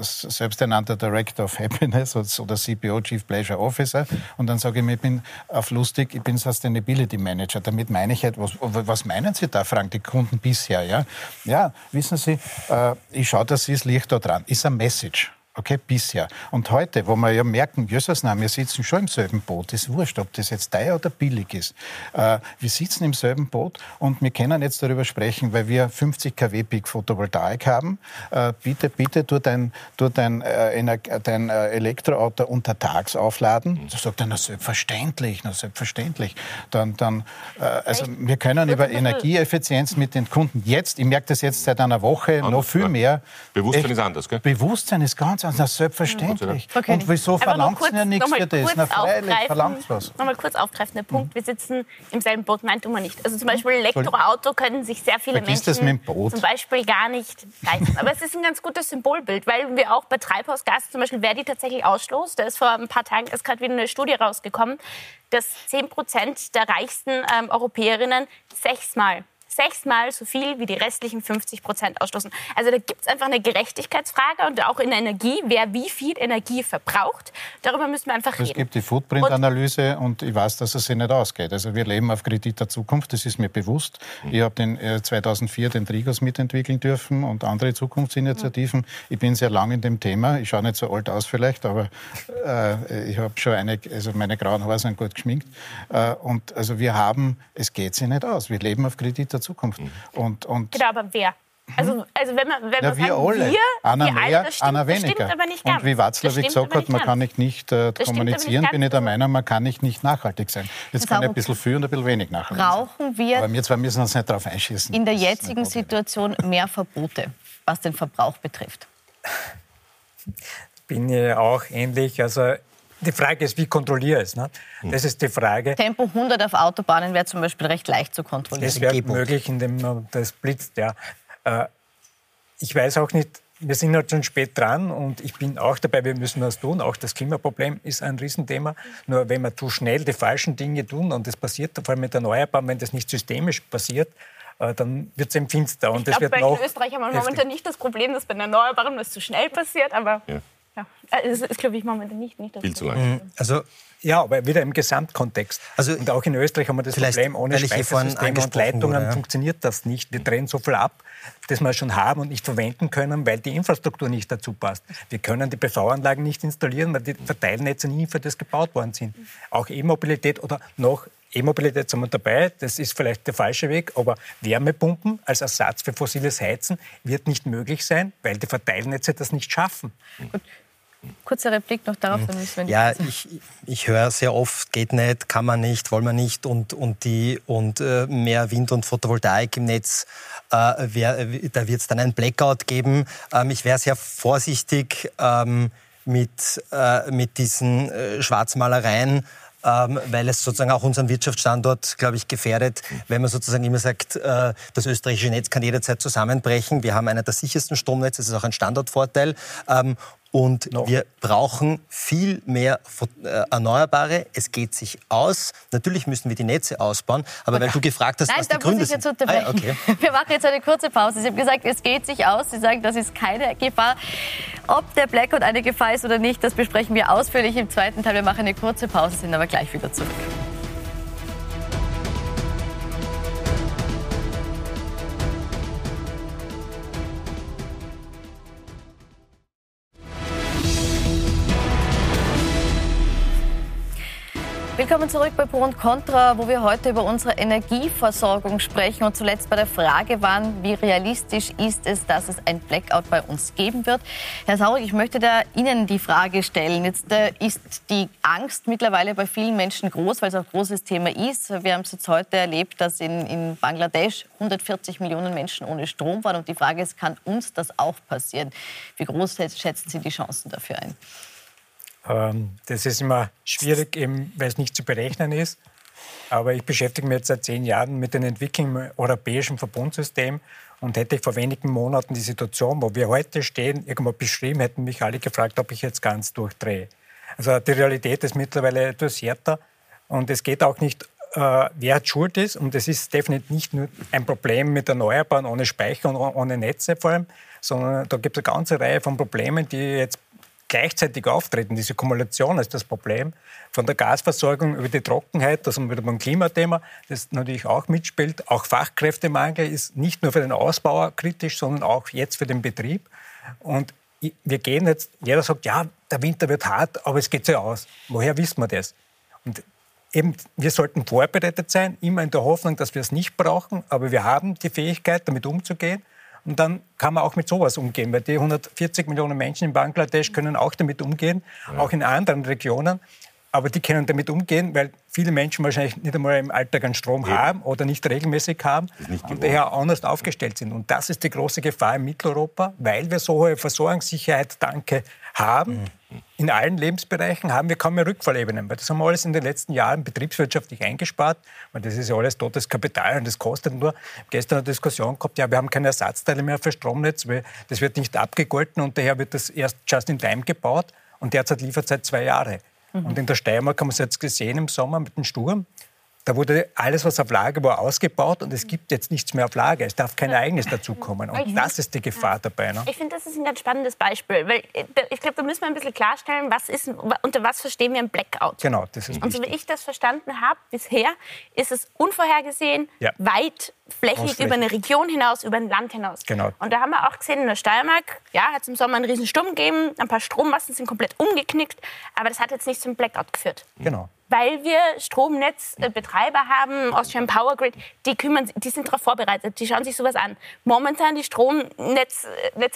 selbsternannter Director of Happiness oder CPO, Chief Pleasure Officer. Und dann sage ich mir, ich bin auf lustig, ich bin Sustainability Manager. Damit meine ich etwas, was meinen Sie da, fragen die Kunden bisher? Ja, ja wissen Sie, äh, ich schaue, dass Sie das Licht da dran. Ist ein Message. Okay, bisher. Und heute, wo wir ja merken, Jesus, nein, wir sitzen schon im selben Boot. Ist wurscht, ob das jetzt teuer oder billig ist. Äh, wir sitzen im selben Boot und wir können jetzt darüber sprechen, weil wir 50 kW Peak Photovoltaik haben. Äh, bitte, bitte, tu dein, tu dein, äh, dein äh, Elektroauto untertags aufladen. Da sagt er, na selbstverständlich, na selbstverständlich. Dann, dann, äh, also wir können über Energieeffizienz mit den Kunden jetzt, ich merke das jetzt seit einer Woche, anders, noch viel mehr. Bewusstsein echt, ist anders, gell? Bewusstsein ist ganz anders. Na, selbstverständlich. Okay. Und wieso verlangt ihr ja nichts für das? Na, freilich, verlangt was. Nochmal kurz aufgreifen, der Punkt, wir sitzen im selben Boot. Nein, tun wir nicht. Also zum Beispiel Elektroauto können sich sehr viele Vergiss Menschen zum Beispiel gar nicht leisten. Aber es ist ein ganz gutes Symbolbild, weil wir auch bei Treibhausgas zum Beispiel Verdi tatsächlich ausstoßt. Da ist vor ein paar Tagen ist gerade wieder eine Studie rausgekommen, dass 10 Prozent der reichsten ähm, Europäerinnen sechsmal sechsmal so viel wie die restlichen 50 Prozent ausstoßen. Also da gibt es einfach eine Gerechtigkeitsfrage und auch in der Energie, wer wie viel Energie verbraucht. Darüber müssen wir einfach reden. Es gibt die Footprint-Analyse und, und, ich weiß, dass es sich nicht ausgeht. Also wir leben auf Kredit der Zukunft, das ist mir bewusst. Mhm. Ich habe den, äh, 2004 den Trigos mitentwickeln dürfen und andere Zukunftsinitiativen. Mhm. Ich bin sehr lang in dem Thema. Ich schaue nicht so alt aus vielleicht, aber äh, ich habe schon eine, also meine grauen Haare sind gut geschminkt. Äh, und also wir haben, es geht sich nicht aus. Wir leben auf Kredit der der Zukunft. Mhm. Und, und genau, aber wer? Also, also wenn man, wenn ja, wir sagen, alle. wir, Anna wir mehr, alle, stimmt, Anna weniger. Und wie Watzlawick gesagt hat, man kann nicht, nicht äh, kommunizieren, nicht bin ich der Meinung, man kann nicht, nicht nachhaltig sein. Jetzt kann ich ein bisschen viel und ein bisschen wenig nachhaltig Brauchen wir Aber wir zwei müssen uns nicht darauf einschießen. In der jetzigen Situation mehr Verbote, was den Verbrauch betrifft? Bin ich auch ähnlich. Also die Frage ist, wie kontrolliere ich es? Ne? Hm. Das ist die Frage. Tempo 100 auf Autobahnen wäre zum Beispiel recht leicht zu kontrollieren. Das wäre möglich, indem man das blitzt. Ja. Äh, ich weiß auch nicht, wir sind halt schon spät dran und ich bin auch dabei, wir müssen was tun. Auch das Klimaproblem ist ein Riesenthema. Nur wenn wir zu schnell die falschen Dinge tun und das passiert, vor allem mit Erneuerbaren, wenn das nicht systemisch passiert, äh, dann wird es eben finster. Und ich glaube, bei Österreich haben wir momentan nicht das Problem, dass bei den Erneuerbaren das zu schnell passiert, aber... Ja. Ja, das ist, glaube ich, momentan nicht. nicht Viel zu lang. Mhm. Also, ja, aber wieder im Gesamtkontext. Also, und auch in Österreich haben wir das Problem, ohne Speichersysteme und Leitungen wurde, ja. funktioniert das nicht. Wir drehen so viel ab, das wir schon haben und nicht verwenden können, weil die Infrastruktur nicht dazu passt. Wir können die PV-Anlagen nicht installieren, weil die Verteilnetze nie für das gebaut worden sind. Auch E-Mobilität oder noch E-Mobilität sind wir dabei, das ist vielleicht der falsche Weg, aber Wärmepumpen als Ersatz für fossiles Heizen wird nicht möglich sein, weil die Verteilnetze das nicht schaffen. Gut. Kurzer Replik noch darauf, dann müssen wir Ja, ich, ich höre sehr oft, geht nicht, kann man nicht, wollen wir nicht und, und, die, und äh, mehr Wind und Photovoltaik im Netz, äh, wär, da wird es dann ein Blackout geben. Ähm, ich wäre sehr vorsichtig ähm, mit, äh, mit diesen äh, Schwarzmalereien ähm, weil es sozusagen auch unseren Wirtschaftsstandort, glaube ich, gefährdet, wenn man sozusagen immer sagt, äh, das österreichische Netz kann jederzeit zusammenbrechen. Wir haben einen der sichersten Stromnetze, das ist auch ein Standortvorteil. Ähm, und no. wir brauchen viel mehr äh, Erneuerbare. Es geht sich aus. Natürlich müssen wir die Netze ausbauen. Aber okay. weil du gefragt hast, Nein, was die Gründe sind. Nein, da muss ich jetzt unterbrechen. Ah, okay. Wir machen jetzt eine kurze Pause. Sie haben gesagt, es geht sich aus. Sie sagen, das ist keine Gefahr. Ob der Blackout eine Gefahr ist oder nicht, das besprechen wir ausführlich im zweiten Teil. Wir machen eine kurze Pause, sind aber gleich wieder zurück. Willkommen zurück bei Pro und Contra, wo wir heute über unsere Energieversorgung sprechen und zuletzt bei der Frage waren, wie realistisch ist es, dass es ein Blackout bei uns geben wird. Herr Saurig, ich möchte da Ihnen die Frage stellen. Jetzt äh, ist die Angst mittlerweile bei vielen Menschen groß, weil es auch ein großes Thema ist. Wir haben es jetzt heute erlebt, dass in, in Bangladesch 140 Millionen Menschen ohne Strom waren und die Frage ist, kann uns das auch passieren? Wie groß schätzen Sie die Chancen dafür ein? Ähm, das ist immer schwierig, weil es nicht zu berechnen ist. Aber ich beschäftige mich jetzt seit zehn Jahren mit den Entwicklungen im europäischen Verbundsystem und hätte ich vor wenigen Monaten die Situation, wo wir heute stehen, irgendwo beschrieben, hätten mich alle gefragt, ob ich jetzt ganz durchdrehe. Also die Realität ist mittlerweile etwas härter und es geht auch nicht, äh, wer hat Schuld ist und es ist definitiv nicht nur ein Problem mit Erneuerbaren ohne Speicher und ohne Netze vor allem, sondern da gibt es eine ganze Reihe von Problemen, die jetzt gleichzeitig auftreten. Diese Kumulation ist das Problem. Von der Gasversorgung über die Trockenheit, das wir wieder beim Klimathema, das natürlich auch mitspielt. Auch Fachkräftemangel ist nicht nur für den Ausbauer kritisch, sondern auch jetzt für den Betrieb. Und wir gehen jetzt, jeder sagt, ja, der Winter wird hart, aber es geht so aus. Woher wissen wir das? Und eben, wir sollten vorbereitet sein, immer in der Hoffnung, dass wir es nicht brauchen, aber wir haben die Fähigkeit, damit umzugehen. Und dann kann man auch mit sowas umgehen, weil die 140 Millionen Menschen in Bangladesch können auch damit umgehen, ja. auch in anderen Regionen. Aber die können damit umgehen, weil viele Menschen wahrscheinlich nicht einmal im Alltag einen Strom Eben. haben oder nicht regelmäßig haben und daher anders aufgestellt sind. Und das ist die große Gefahr in Mitteleuropa, weil wir so hohe Versorgungssicherheit, danke, haben. Mhm. In allen Lebensbereichen haben wir kaum mehr Rückfallebenen, weil das haben wir alles in den letzten Jahren betriebswirtschaftlich eingespart, weil das ist ja alles totes Kapital und das kostet nur. Gestern eine Diskussion gehabt, ja, wir haben keine Ersatzteile mehr für Stromnetz, weil das wird nicht abgegolten und daher wird das erst just in time gebaut und derzeit liefert seit zwei Jahre. Mhm. Und in der Steiermark haben wir es jetzt gesehen im Sommer mit dem Sturm. Da wurde alles, was auf Lager war, ausgebaut und es gibt jetzt nichts mehr auf Lager. Es darf kein Eigenes dazukommen. Und das ist die Gefahr dabei. Ne? Ich finde, das ist ein ganz spannendes Beispiel. Weil äh, ich glaube, da müssen wir ein bisschen klarstellen, was ist, unter was verstehen wir ein Blackout. Genau, das ist Und so wie ich das verstanden habe bisher, ist es unvorhergesehen, ja. weitflächig über eine Region hinaus, über ein Land hinaus. Genau. Und da haben wir auch gesehen in der Steiermark, ja, hat es im Sommer einen riesen Sturm gegeben, ein paar Strommasten sind komplett umgeknickt, aber das hat jetzt nicht zum Blackout geführt. Genau weil wir Stromnetzbetreiber haben, Austrian Power Grid, die, kümmern, die sind darauf vorbereitet, die schauen sich sowas an. Momentan die Stromnetze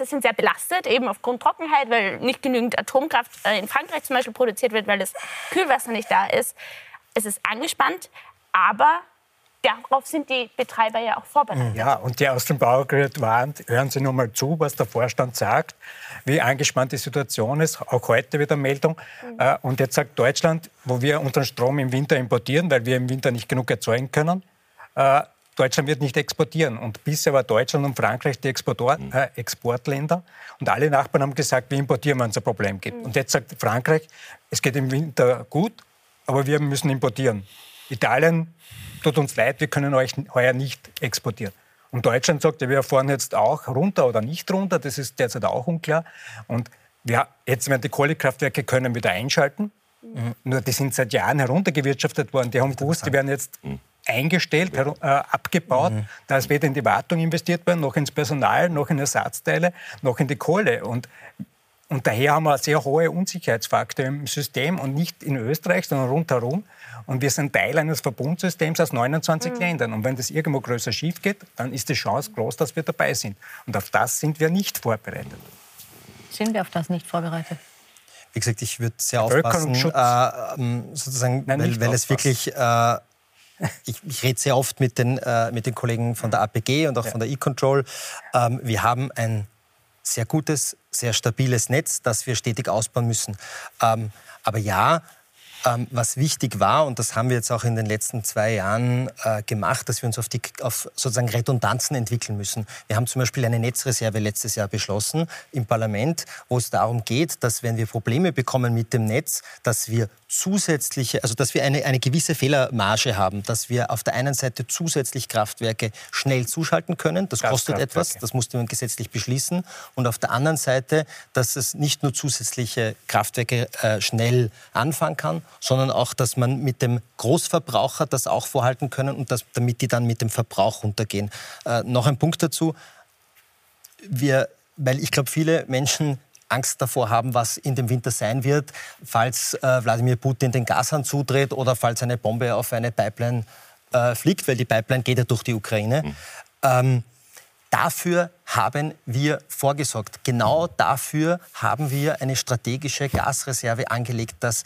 sind sehr belastet, eben aufgrund Trockenheit, weil nicht genügend Atomkraft äh, in Frankreich zum Beispiel produziert wird, weil das Kühlwasser nicht da ist. Es ist angespannt, aber darauf sind die Betreiber ja auch vorbereitet. Ja, und die aus dem Baugerät warnt, hören Sie nur mal zu, was der Vorstand sagt, wie angespannt die Situation ist. Auch heute wieder Meldung. Mhm. Und jetzt sagt Deutschland, wo wir unseren Strom im Winter importieren, weil wir im Winter nicht genug erzeugen können, äh, Deutschland wird nicht exportieren. Und bisher war Deutschland und Frankreich die Exportor mhm. äh, Exportländer. Und alle Nachbarn haben gesagt, wir importieren, wenn es ein Problem gibt. Mhm. Und jetzt sagt Frankreich, es geht im Winter gut, aber wir müssen importieren. Italien tut uns leid, wir können euch heuer nicht exportieren. Und Deutschland sagt, ja, wir fahren jetzt auch runter oder nicht runter, das ist derzeit auch unklar. Und wir, jetzt werden die Kohlekraftwerke können wieder einschalten. Mhm. Nur die sind seit Jahren heruntergewirtschaftet worden. Die haben gewusst, die werden jetzt mhm. eingestellt, äh, abgebaut. Mhm. Da ist weder in die Wartung investiert worden, noch ins Personal, noch in Ersatzteile, noch in die Kohle. Und und daher haben wir sehr hohe Unsicherheitsfaktor im System und nicht in Österreich, sondern rundherum. Und wir sind Teil eines Verbundsystems aus 29 mhm. Ländern. Und wenn das irgendwo größer schief geht, dann ist die Chance groß, dass wir dabei sind. Und auf das sind wir nicht vorbereitet. Sind wir auf das nicht vorbereitet? Wie gesagt, ich würde sehr aufpassen, äh, ähm, sozusagen, Nein, weil, weil es wirklich äh, ich, ich rede sehr oft mit den, äh, mit den Kollegen von der APG und auch ja. von der E-Control. Ähm, wir haben ein sehr gutes, sehr stabiles Netz, das wir stetig ausbauen müssen. Ähm, aber ja, Ähm, was wichtig war, und das haben wir jetzt auch in den letzten zwei Jahren äh, gemacht, dass wir uns auf, die, auf sozusagen Redundanzen entwickeln müssen. Wir haben zum Beispiel eine Netzreserve letztes Jahr beschlossen im Parlament, wo es darum geht, dass wenn wir Probleme bekommen mit dem Netz, dass wir zusätzliche, also dass wir eine, eine gewisse Fehlermarge haben, dass wir auf der einen Seite zusätzlich Kraftwerke schnell zuschalten können. Das kostet etwas, das musste man gesetzlich beschließen. Und auf der anderen Seite, dass es nicht nur zusätzliche Kraftwerke äh, schnell anfangen kann, sondern auch, dass man mit dem Großverbraucher das auch vorhalten können und dass, damit die dann mit dem Verbrauch runtergehen. Äh, noch ein Punkt dazu. Wir, weil ich glaube, viele Menschen Angst davor haben, was in dem Winter sein wird, falls äh, Wladimir Putin den Gashahn zudreht oder falls eine Bombe auf eine Pipeline äh, fliegt, weil die Pipeline geht ja durch die Ukraine. Mhm. Ähm, dafür haben wir vorgesorgt. Genau dafür haben wir eine strategische Gasreserve angelegt, dass,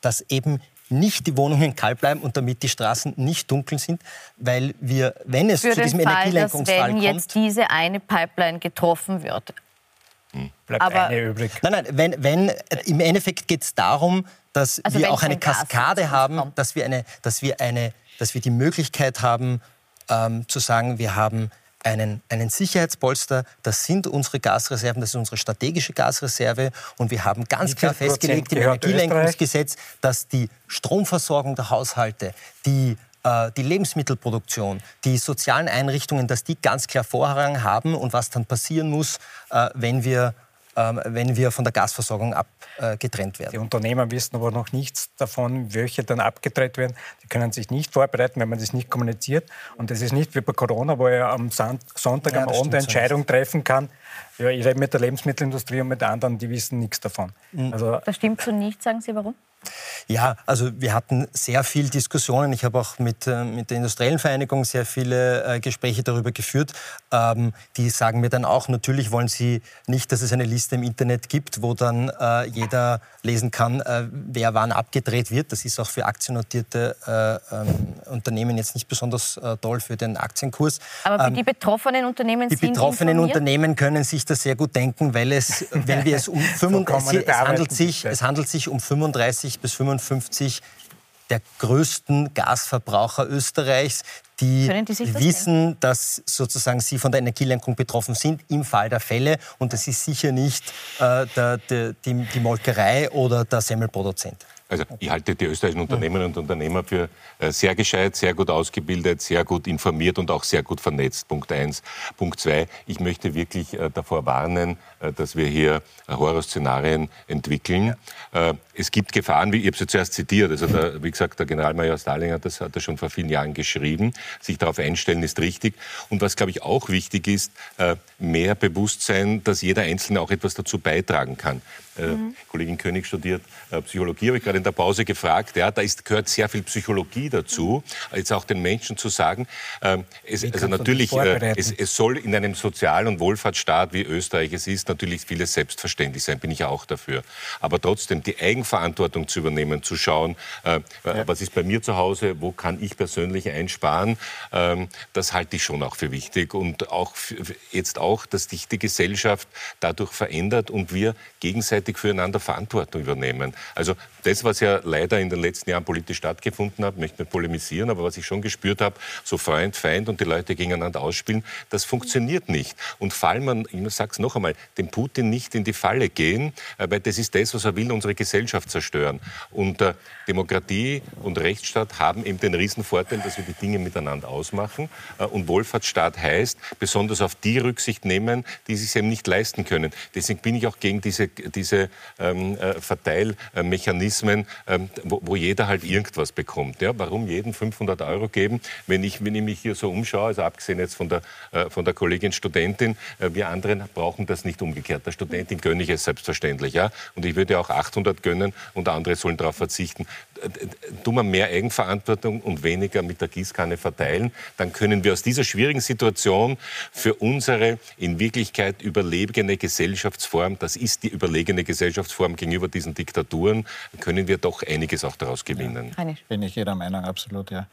dass eben nicht die Wohnungen kalt bleiben und damit die Straßen nicht dunkel sind, weil wir, wenn es Für zu diesem den Fall, Energielenkungsfall dass wenn kommt, jetzt diese eine Pipeline getroffen wird, Bleibt Aber- eine übrig. Nein, nein, wenn, wenn, äh, im Endeffekt geht es darum, dass Also wir auch eine Gas Kaskade uns haben, dass wir, eine, dass, wir eine, dass wir die Möglichkeit haben, ähm, zu sagen, wir haben einen, einen Sicherheitspolster, das sind unsere Gasreserven, das ist unsere strategische Gasreserve. Und wir haben ganz klar festgelegt im Energielenkungsgesetz, dass die Stromversorgung der Haushalte, die die Lebensmittelproduktion, die sozialen Einrichtungen, dass die ganz klar Vorrang haben und was dann passieren muss, äh, wenn wir ähm, wenn wir von der Gasversorgung abgetrennt Die werden. Unternehmer wissen aber noch nichts davon, welche dann abgedreht werden. Die können sich nicht vorbereiten, wenn man das nicht kommuniziert. Und das ist nicht wie bei Corona, wo er am Sonntag Ja, am Abend eine so Entscheidung treffen kann. Ja, ich rede mit der Lebensmittelindustrie und mit anderen, die wissen nichts davon. Mhm. Also das stimmt so nicht, sagen Sie warum? Ja, also wir hatten sehr viel Diskussionen. Ich habe auch mit, äh, mit der Industriellen Vereinigung sehr viele äh, Gespräche darüber geführt. Ähm, die sagen mir dann auch, natürlich wollen sie nicht, dass es eine Liste im Internet gibt, wo dann äh, jeder lesen kann, äh, wer wann abgedreht wird. Das ist auch für aktiennotierte äh, ähm, Unternehmen jetzt nicht besonders äh, toll für den Aktienkurs. Aber für Ähm, die betroffenen Unternehmen Die sind betroffenen informiert? Unternehmen können sich das sehr gut denken, weil es, wenn wir es um kann 35, man nicht es, handelt sich, es handelt sich um 35 bis 55 der größten Gasverbraucher Österreichs, die, die sich das wissen, dass sozusagen sie von der Energielenkung betroffen sind im Fall der Fälle. Und das ist sicher nicht äh, der, der, die, die Molkerei oder der Semmelproduzent. Also ich halte die österreichischen Unternehmerinnen und Unternehmer für äh, sehr gescheit, sehr gut ausgebildet, sehr gut informiert und auch sehr gut vernetzt. Punkt eins. Punkt zwei, ich möchte wirklich äh, davor warnen, äh, dass wir hier Horrorszenarien entwickeln. Äh, Es gibt Gefahren, wie ich habe es ja zuerst zitiert, also der, wie gesagt, der Generalmajor Stalin hat das, hat das schon vor vielen Jahren geschrieben. Sich darauf einstellen ist richtig. Und was, glaube ich, auch wichtig ist, äh, mehr Bewusstsein, dass jeder Einzelne auch etwas dazu beitragen kann. Äh, Mhm. Kollegin König studiert äh, Psychologie, habe ich gerade in der Pause gefragt. Ja, da ist, gehört sehr viel Psychologie dazu, jetzt auch den Menschen zu sagen, ähm, es, also natürlich, es, es soll in einem Sozial- und Wohlfahrtsstaat wie Österreich es ist, natürlich vieles selbstverständlich sein, bin ich auch dafür. Aber trotzdem die Eigenverantwortung zu übernehmen, zu schauen, äh, was ist bei mir zu Hause, wo kann ich persönlich einsparen, ähm, das halte ich schon auch für wichtig. Und auch jetzt auch, dass sich die Gesellschaft dadurch verändert und wir gegenseitig füreinander Verantwortung übernehmen. Also das, was ja leider in den letzten Jahren politisch stattgefunden hat, möchte nicht polemisieren, aber was ich schon gespürt habe, so Freund, Feind und die Leute gegeneinander ausspielen, das funktioniert nicht. Und fall man, ich sage es noch einmal, dem Putin nicht in die Falle gehen, äh, weil das ist das, was er will, unsere Gesellschaft zerstören. Und äh, Demokratie und Rechtsstaat haben eben den Riesenvorteil, dass wir die Dinge miteinander ausmachen. Äh, und Wohlfahrtsstaat heißt, besonders auf die Rücksicht nehmen, die sich eben nicht leisten können. Deswegen bin ich auch gegen diese, diese ähm, äh, Verteilmechanismen, ähm, wo, wo jeder halt irgendwas bekommt. Ja, warum jedem 500 Euro geben, wenn ich, wenn ich mich hier so umschaue, also abgesehen jetzt von der, äh, von der Kollegin Studentin, äh, wir anderen brauchen das nicht umgekehrt. Der Studentin gönne ich es selbstverständlich. Ja? Und ich würde auch 800 gönnen und andere sollen darauf verzichten. Tun wir mehr Eigenverantwortung und weniger mit der Gießkanne verteilen, dann können wir aus dieser schwierigen Situation für unsere in Wirklichkeit überlegene Gesellschaftsform, das ist die überlegene Gesellschaftsform gegenüber diesen Diktaturen, können wir doch einiges auch daraus gewinnen. Bin ich Ihrer Meinung, absolut, ja.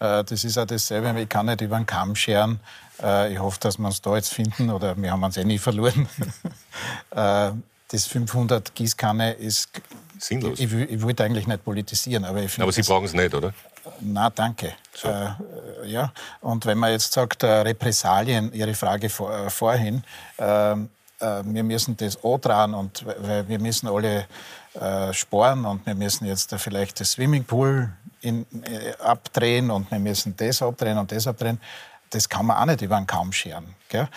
Äh, Das ist auch dasselbe, ich kann nicht über den Kamm scheren. Äh, Ich hoffe, dass wir uns da jetzt finden, oder wir haben uns eh nie verloren. Äh, Das 500 Gießkanne ist Sinnlos. Ich, ich, ich wollte eigentlich nicht politisieren, aber ich finde. Aber Sie brauchen es nicht, oder? Na, danke. So. Äh, ja. Und wenn man jetzt sagt, äh, Repressalien, Ihre Frage vor, äh, vorhin, ähm, äh, wir müssen das dran und wir müssen alle äh, sparen und wir müssen jetzt vielleicht das Swimmingpool in, äh, abdrehen und wir müssen das abdrehen und das abdrehen. Das kann man auch nicht über einen Kaum scheren, gell?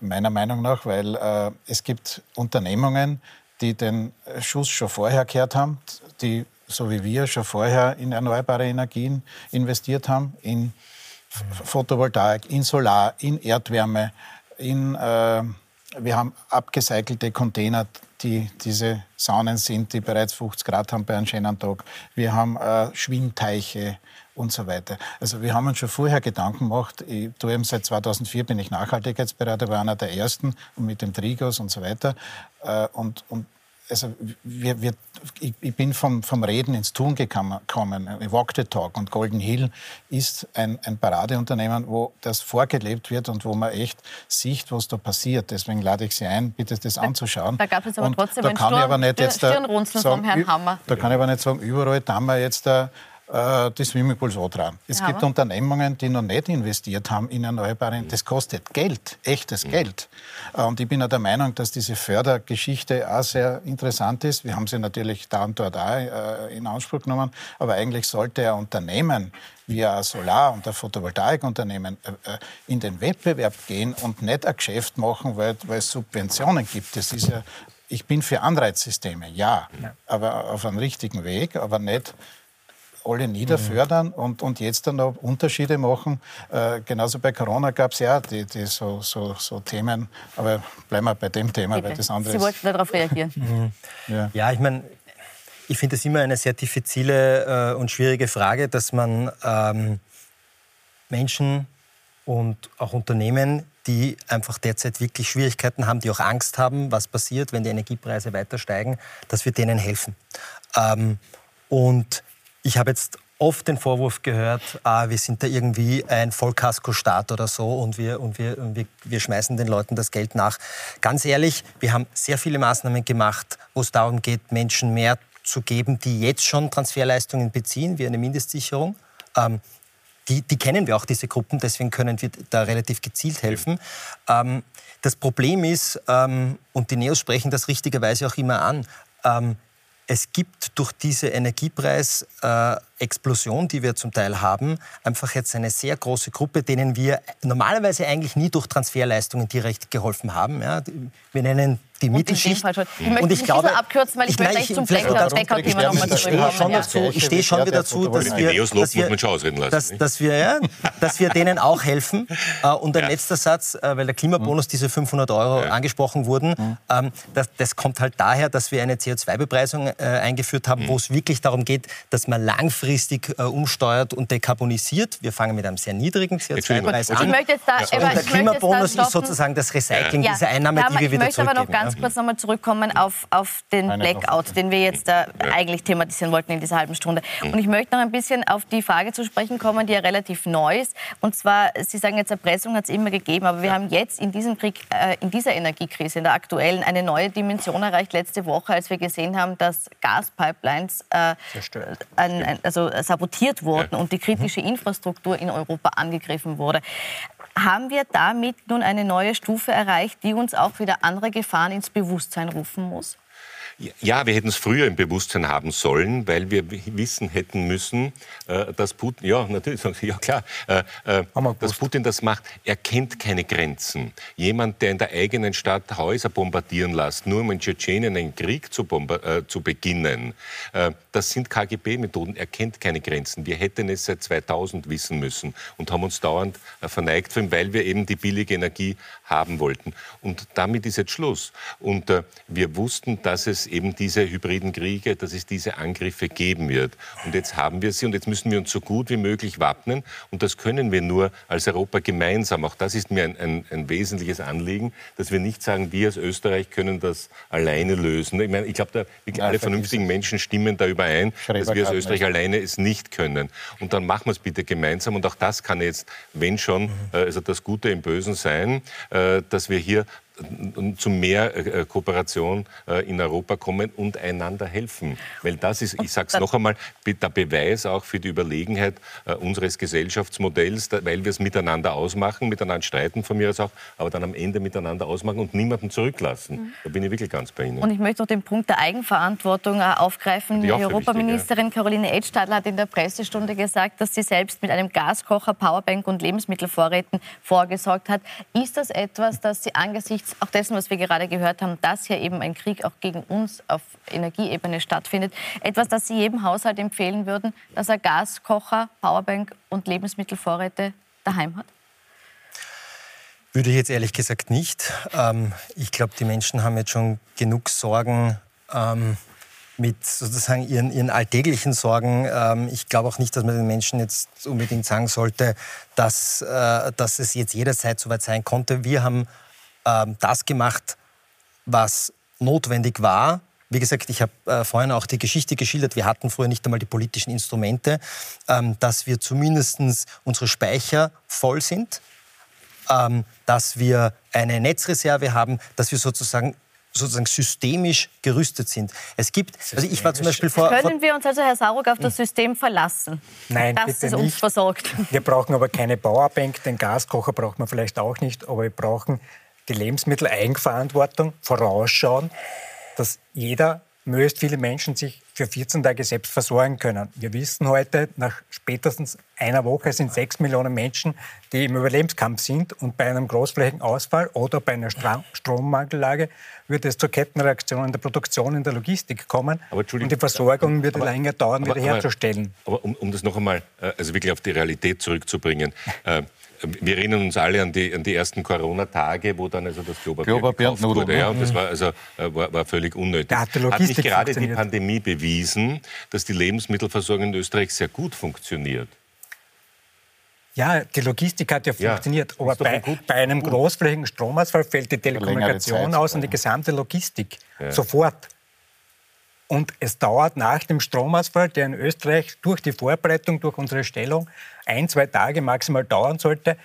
meiner Meinung nach, weil äh, es gibt Unternehmungen, die den Schuss schon vorher gehört haben, die so wie wir schon vorher in erneuerbare Energien investiert haben, in Photovoltaik, in Solar, in Erdwärme, in äh, wir haben abgecycelte Container, die diese Saunen sind, die bereits 50 Grad haben bei einem schönen Tag. Wir haben äh, Schwingteiche und so weiter. Also wir haben uns schon vorher Gedanken gemacht. Ich tue eben seit 2004 bin ich Nachhaltigkeitsberater, war einer der ersten und mit dem Trigos und so weiter. Äh, und, und also wir, wir, ich, ich, bin vom, vom Reden ins Tun gekommen. Walk the Talk und Golden Hill ist ein, ein Paradeunternehmen, wo das vorgelebt wird und wo man echt sieht, was da passiert. Deswegen lade ich Sie ein, bitte das anzuschauen. Da gab es aber trotzdem da kann Sturm, ich aber nicht jetzt Stirnrunzeln vom Herrn Hammer. Da kann ich aber nicht sagen, überall da haben wir jetzt da äh, die Swimmingpools dran. Es ja, gibt Unternehmungen, die noch nicht investiert haben in Erneuerbare. Das kostet Geld, echtes mhm. Geld. Äh, und ich bin ja der Meinung, dass diese Fördergeschichte auch sehr interessant ist. Wir haben sie natürlich da und dort auch äh, in Anspruch genommen. Aber eigentlich sollte ein Unternehmen wie ein Solar- und ein Photovoltaikunternehmen in den Wettbewerb gehen und nicht ein Geschäft machen, weil, weil es Subventionen gibt. Das ist ja ich bin für Anreizsysteme, ja, ja, aber auf einem richtigen Weg, aber nicht alle niederfördern mhm. und, und jetzt dann noch Unterschiede machen. Äh, genauso bei Corona gab es ja die, die so, so, so, Themen, aber bleiben wir bei dem Thema, Bitte. weil das andere Sie wollten darauf reagieren. mhm. ja. ja, ich meine, ich finde es immer eine sehr diffizile äh, und schwierige Frage, dass man ähm, Menschen und auch Unternehmen, die einfach derzeit wirklich Schwierigkeiten haben, die auch Angst haben, was passiert, wenn die Energiepreise weiter steigen, dass wir denen helfen. Ähm, und ich habe jetzt oft den Vorwurf gehört, ah, wir sind da irgendwie ein Vollkasko-Staat oder so und, wir, und wir, wir, wir schmeißen den Leuten das Geld nach. Ganz ehrlich, wir haben sehr viele Maßnahmen gemacht, wo es darum geht, Menschen mehr zu geben, die jetzt schon Transferleistungen beziehen, wie eine Mindestsicherung. Ähm, die, die, kennen wir auch, diese Gruppen, deswegen können wir da relativ gezielt helfen. Ähm, das Problem ist, ähm, und die Neos sprechen das richtigerweise auch immer an, ähm, es gibt durch diese Energiepreisexplosion, die wir zum Teil haben, einfach jetzt eine sehr große Gruppe, denen wir normalerweise eigentlich nie durch Transferleistungen direkt geholfen haben. Ja, wir nennen die Mittelschicht. Und ich möchte und ich glaube, abkürzen, weil ich, ich möchte gleich zum Blackout-Thema nochmal zurückkommen. Ja. Ich stehe schon wieder dazu, dass wir, dass wir, dass, dass wir, ja, dass wir denen auch helfen. Äh, und ein ja. letzter Satz, äh, weil der Klimabonus, mhm. diese 500 Euro ja. angesprochen wurden, mhm. ähm, das, das, kommt halt daher, dass wir eine CO2-Bepreisung äh, eingeführt haben, mhm. wo es wirklich darum geht, dass man langfristig umsteuert und dekarbonisiert. Wir fangen mit einem sehr niedrigen CO2-Preis an. Ich jetzt da, und der Klimabonus ist sozusagen das Recycling dieser Einnahme, die wir wieder zurückgeben ganz kurz nochmal zurückkommen auf, auf den Blackout, den wir jetzt da eigentlich thematisieren wollten in dieser halben Stunde. Mhm. Und ich möchte noch ein bisschen auf die Frage zu sprechen kommen, die ja relativ neu ist. Und zwar, Sie sagen jetzt, Erpressung hat es immer gegeben, aber wir haben jetzt in diesem Krieg, äh, in dieser Energiekrise, in der aktuellen, eine neue Dimension erreicht letzte Woche, als wir gesehen haben, dass Gaspipelines äh, ein, also sabotiert wurden und die kritische mhm. Infrastruktur in Europa angegriffen wurde. Haben wir damit nun eine neue Stufe erreicht, die uns auch wieder andere Gefahren ins Bewusstsein rufen muss? Ja, wir hätten es früher im Bewusstsein haben sollen, weil wir wissen hätten müssen, äh, dass Putin, ja, natürlich, ja klar, äh, äh, dass Putin das macht. Er kennt keine Grenzen. Jemand, der in der eigenen Stadt Häuser bombardieren lässt, nur um in Tschetschenien einen Krieg zu, äh, zu beginnen, äh, das sind KGB-Methoden. Er kennt keine Grenzen. Wir hätten es seit 2000 wissen müssen und haben uns dauernd äh, verneigt, weil wir eben die billige Energie haben wollten. Und damit ist jetzt Schluss. Und wir wussten, dass es eben diese hybriden Kriege, dass es diese Angriffe geben wird. Und jetzt haben wir sie und jetzt müssen wir uns so gut wie möglich wappnen. Und das können wir nur als Europa gemeinsam. Auch das ist mir ein, ein, ein wesentliches Anliegen, dass wir nicht sagen, wir als Österreich können das alleine lösen. Ich meine, ich glaube, alle vernünftigen Menschen stimmen da überein, dass wir als Österreich alleine es nicht können. Und dann machen wir es bitte gemeinsam. Und auch das kann jetzt, wenn schon, mhm. äh, also das Gute im Bösen sein, äh, dass wir hier zu mehr äh, Kooperation äh, in Europa kommen und einander helfen. Weil das ist, ich sage es noch einmal, der Beweis auch für die Überlegenheit äh, unseres Gesellschaftsmodells, weil wir es miteinander ausmachen, miteinander streiten von mir aus auch, aber dann am Ende miteinander ausmachen und niemanden zurücklassen. Mhm. Da bin ich wirklich ganz bei Ihnen. Und ich möchte noch den Punkt der Eigenverantwortung aufgreifen. Die, die Europaministerin ja. Caroline Edstadler hat in der Pressestunde gesagt, dass sie selbst mit einem Gaskocher, Powerbank und Lebensmittelvorräten vorgesorgt hat. Ist das etwas, das Sie angesichts auch dessen, was wir gerade gehört haben, dass hier eben ein Krieg auch gegen uns auf Energieebene stattfindet, etwas, das Sie jedem Haushalt empfehlen würden, dass er Gaskocher, Powerbank und Lebensmittelvorräte daheim hat? Würde ich jetzt ehrlich gesagt nicht. Ähm, ich glaube, die Menschen haben jetzt schon genug Sorgen ähm, mit sozusagen ihren, ihren alltäglichen Sorgen. Ähm, ich glaube auch nicht, dass man den Menschen jetzt unbedingt sagen sollte, dass, äh, dass es jetzt jederzeit soweit sein konnte. Wir haben ähm, das gemacht, was notwendig war. Wie gesagt, ich habe äh, vorhin auch die Geschichte geschildert. Wir hatten früher nicht einmal die politischen Instrumente, ähm, dass wir zumindest unsere Speicher voll sind, ähm, dass wir eine Netzreserve haben, dass wir sozusagen sozusagen systemisch gerüstet sind. Es gibt, also ich war zum Beispiel vor... Können wir uns also, Herr Sauruck, auf das System verlassen? Nein, dass bitte es nicht. uns versorgt. Wir brauchen aber keine Powerbank, den Gaskocher braucht man vielleicht auch nicht, aber wir brauchen die Lebensmitteleigenverantwortung, vorausschauen, dass jeder, möglichst viele Menschen sich für 14 Tage selbst versorgen können. Wir wissen heute, nach spätestens einer Woche sind 6 Millionen Menschen, die im Überlebenskampf sind. Und bei einem großflächigen Ausfall oder bei einer Strommangellage würde es zur Kettenreaktion in der Produktion, in der Logistik kommen. und die Versorgung würde aber, länger dauern, aber, wieder herzustellen. Aber, aber um, um, das noch einmal, äh, also wirklich auf die Realität zurückzubringen. Wir erinnern uns alle an die, an die ersten Corona-Tage, wo dann also das Klopapier, Klopapier gekauft wurde. Ja, und das war, also, äh, war, war völlig unnötig. hat, hat nicht gerade die Pandemie bewiesen, dass die Lebensmittelversorgung in Österreich sehr gut funktioniert? Ja, die Logistik hat ja funktioniert. Ja, aber bei, bei, einem großflächigen Stromausfall fällt die Telekommunikation aus und die gesamte Logistik. Ja. Sofort. Und es dauert nach dem Stromausfall, der in Österreich durch die Vorbereitung, durch unsere Stellung ein, zwei Tage maximal dauern sollte,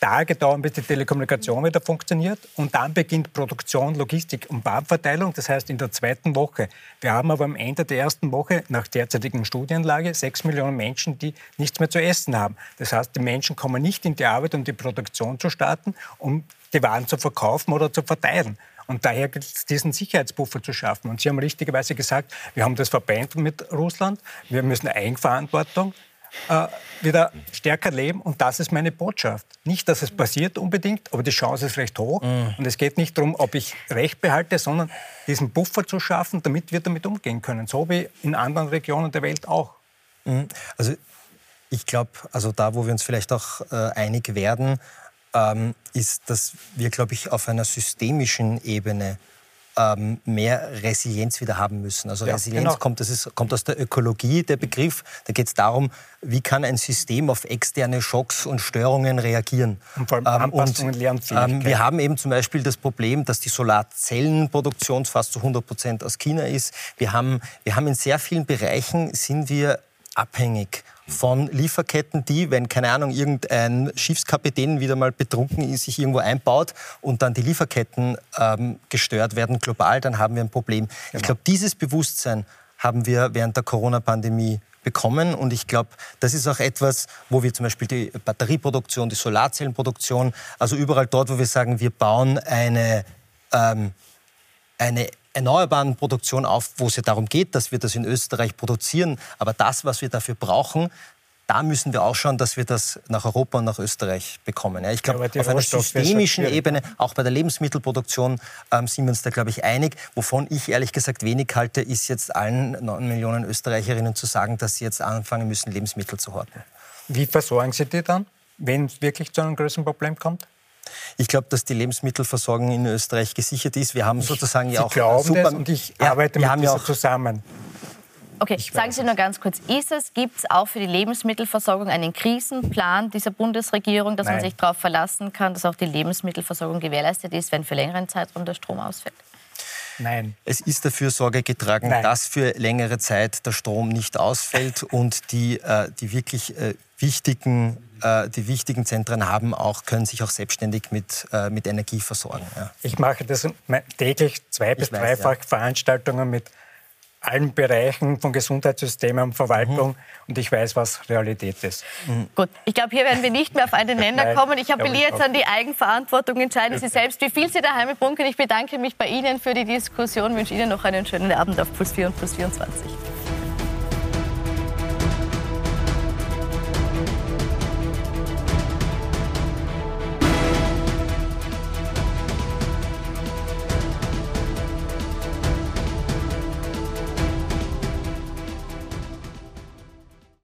Tage dauern, bis die Telekommunikation wieder funktioniert. Und dann beginnt Produktion, Logistik und Warmverteilung. Das heißt in der zweiten Woche. Wir haben aber am Ende der ersten Woche, nach derzeitigen Studienlage, sechs Millionen Menschen, die nichts mehr zu essen haben. Das heißt, die Menschen kommen nicht in die Arbeit, um die Produktion zu starten, um die Waren zu verkaufen oder zu verteilen. Und daher gilt es, diesen Sicherheitspuffer zu schaffen. Und Sie haben richtigerweise gesagt, wir haben das verbändelt mit Russland. Wir müssen Eigenverantwortung äh, wieder stärker leben. Und das ist meine Botschaft. Nicht, dass es passiert unbedingt, aber die Chance ist recht hoch. Mhm. Und es geht nicht darum, ob ich Recht behalte, sondern diesen Puffer zu schaffen, damit wir damit umgehen können. So wie in anderen Regionen der Welt auch. Mhm. Also ich glaube, also da, wo wir uns vielleicht auch äh, einig werden, ähm, ist, dass wir, glaube ich, auf einer systemischen Ebene ähm, mehr Resilienz wieder haben müssen. Also ja, Resilienz genau. kommt, das ist, kommt aus der Ökologie, der Begriff. Da geht es darum, wie kann ein System auf externe Schocks und Störungen reagieren. Und vor allem ähm, Anpassung und, und. Ähm, wir haben eben zum Beispiel das Problem, dass die Solarzellenproduktion fast zu 100 Prozent aus China ist. Wir haben, wir haben in sehr vielen Bereichen sind wir abhängig von Lieferketten, die, wenn, keine Ahnung, irgendein Schiffskapitän wieder mal betrunken ist, sich irgendwo einbaut und dann die Lieferketten ähm, gestört werden global, dann haben wir ein Problem. Genau. Ich glaube, dieses Bewusstsein haben wir während der Corona-Pandemie bekommen. Und ich glaube, das ist auch etwas, wo wir zum Beispiel die Batterieproduktion, die Solarzellenproduktion, also überall dort, wo wir sagen, wir bauen eine, ähm, eine erneuerbaren Produktion auf, wo es ja darum geht, dass wir das in Österreich produzieren. Aber das, was wir dafür brauchen, da müssen wir auch schauen, dass wir das nach Europa und nach Österreich bekommen. Ja, ich glaube, ja, auf einer systemischen Ebene, auch bei der Lebensmittelproduktion, ähm, sind wir uns da, glaube ich, einig. Wovon ich ehrlich gesagt wenig halte, ist jetzt allen 9 Millionen Österreicherinnen zu sagen, dass sie jetzt anfangen müssen, Lebensmittel zu horten. Wie versorgen Sie die dann, wenn es wirklich zu einem größeren Problem kommt? Ich glaube, dass die Lebensmittelversorgung in Österreich gesichert ist. Wir haben sozusagen Sie ja auch glauben super und ich ja, arbeite mit ja auch zusammen. Okay, ich sagen Sie nur ganz kurz, ist es, gibt es auch für die Lebensmittelversorgung einen Krisenplan dieser Bundesregierung, dass Nein. man sich darauf verlassen kann, dass auch die Lebensmittelversorgung gewährleistet ist, wenn für längeren Zeitraum der Strom ausfällt? Nein. Es ist dafür Sorge getragen, Nein. dass für längere Zeit der Strom nicht ausfällt und die, äh, die wirklich äh, wichtigen, äh, die wichtigen Zentren haben auch, können sich auch selbstständig mit, äh, mit Energie versorgen. Ja. Ich mache das täglich zwei bis weiß, dreifach ja. Veranstaltungen mit allen Bereichen von Gesundheitssystem und Verwaltung Mhm. und ich weiß, was Realität ist. Gut, ich glaube, hier werden wir nicht mehr auf einen Nenner kommen. Ich appelliere jetzt an die Eigenverantwortung. Entscheiden Sie selbst, wie viel Sie daheim bunkeln. Ich bedanke mich bei Ihnen für die Diskussion, wünsche Ihnen noch einen schönen Abend auf Puls 4 und Puls 24.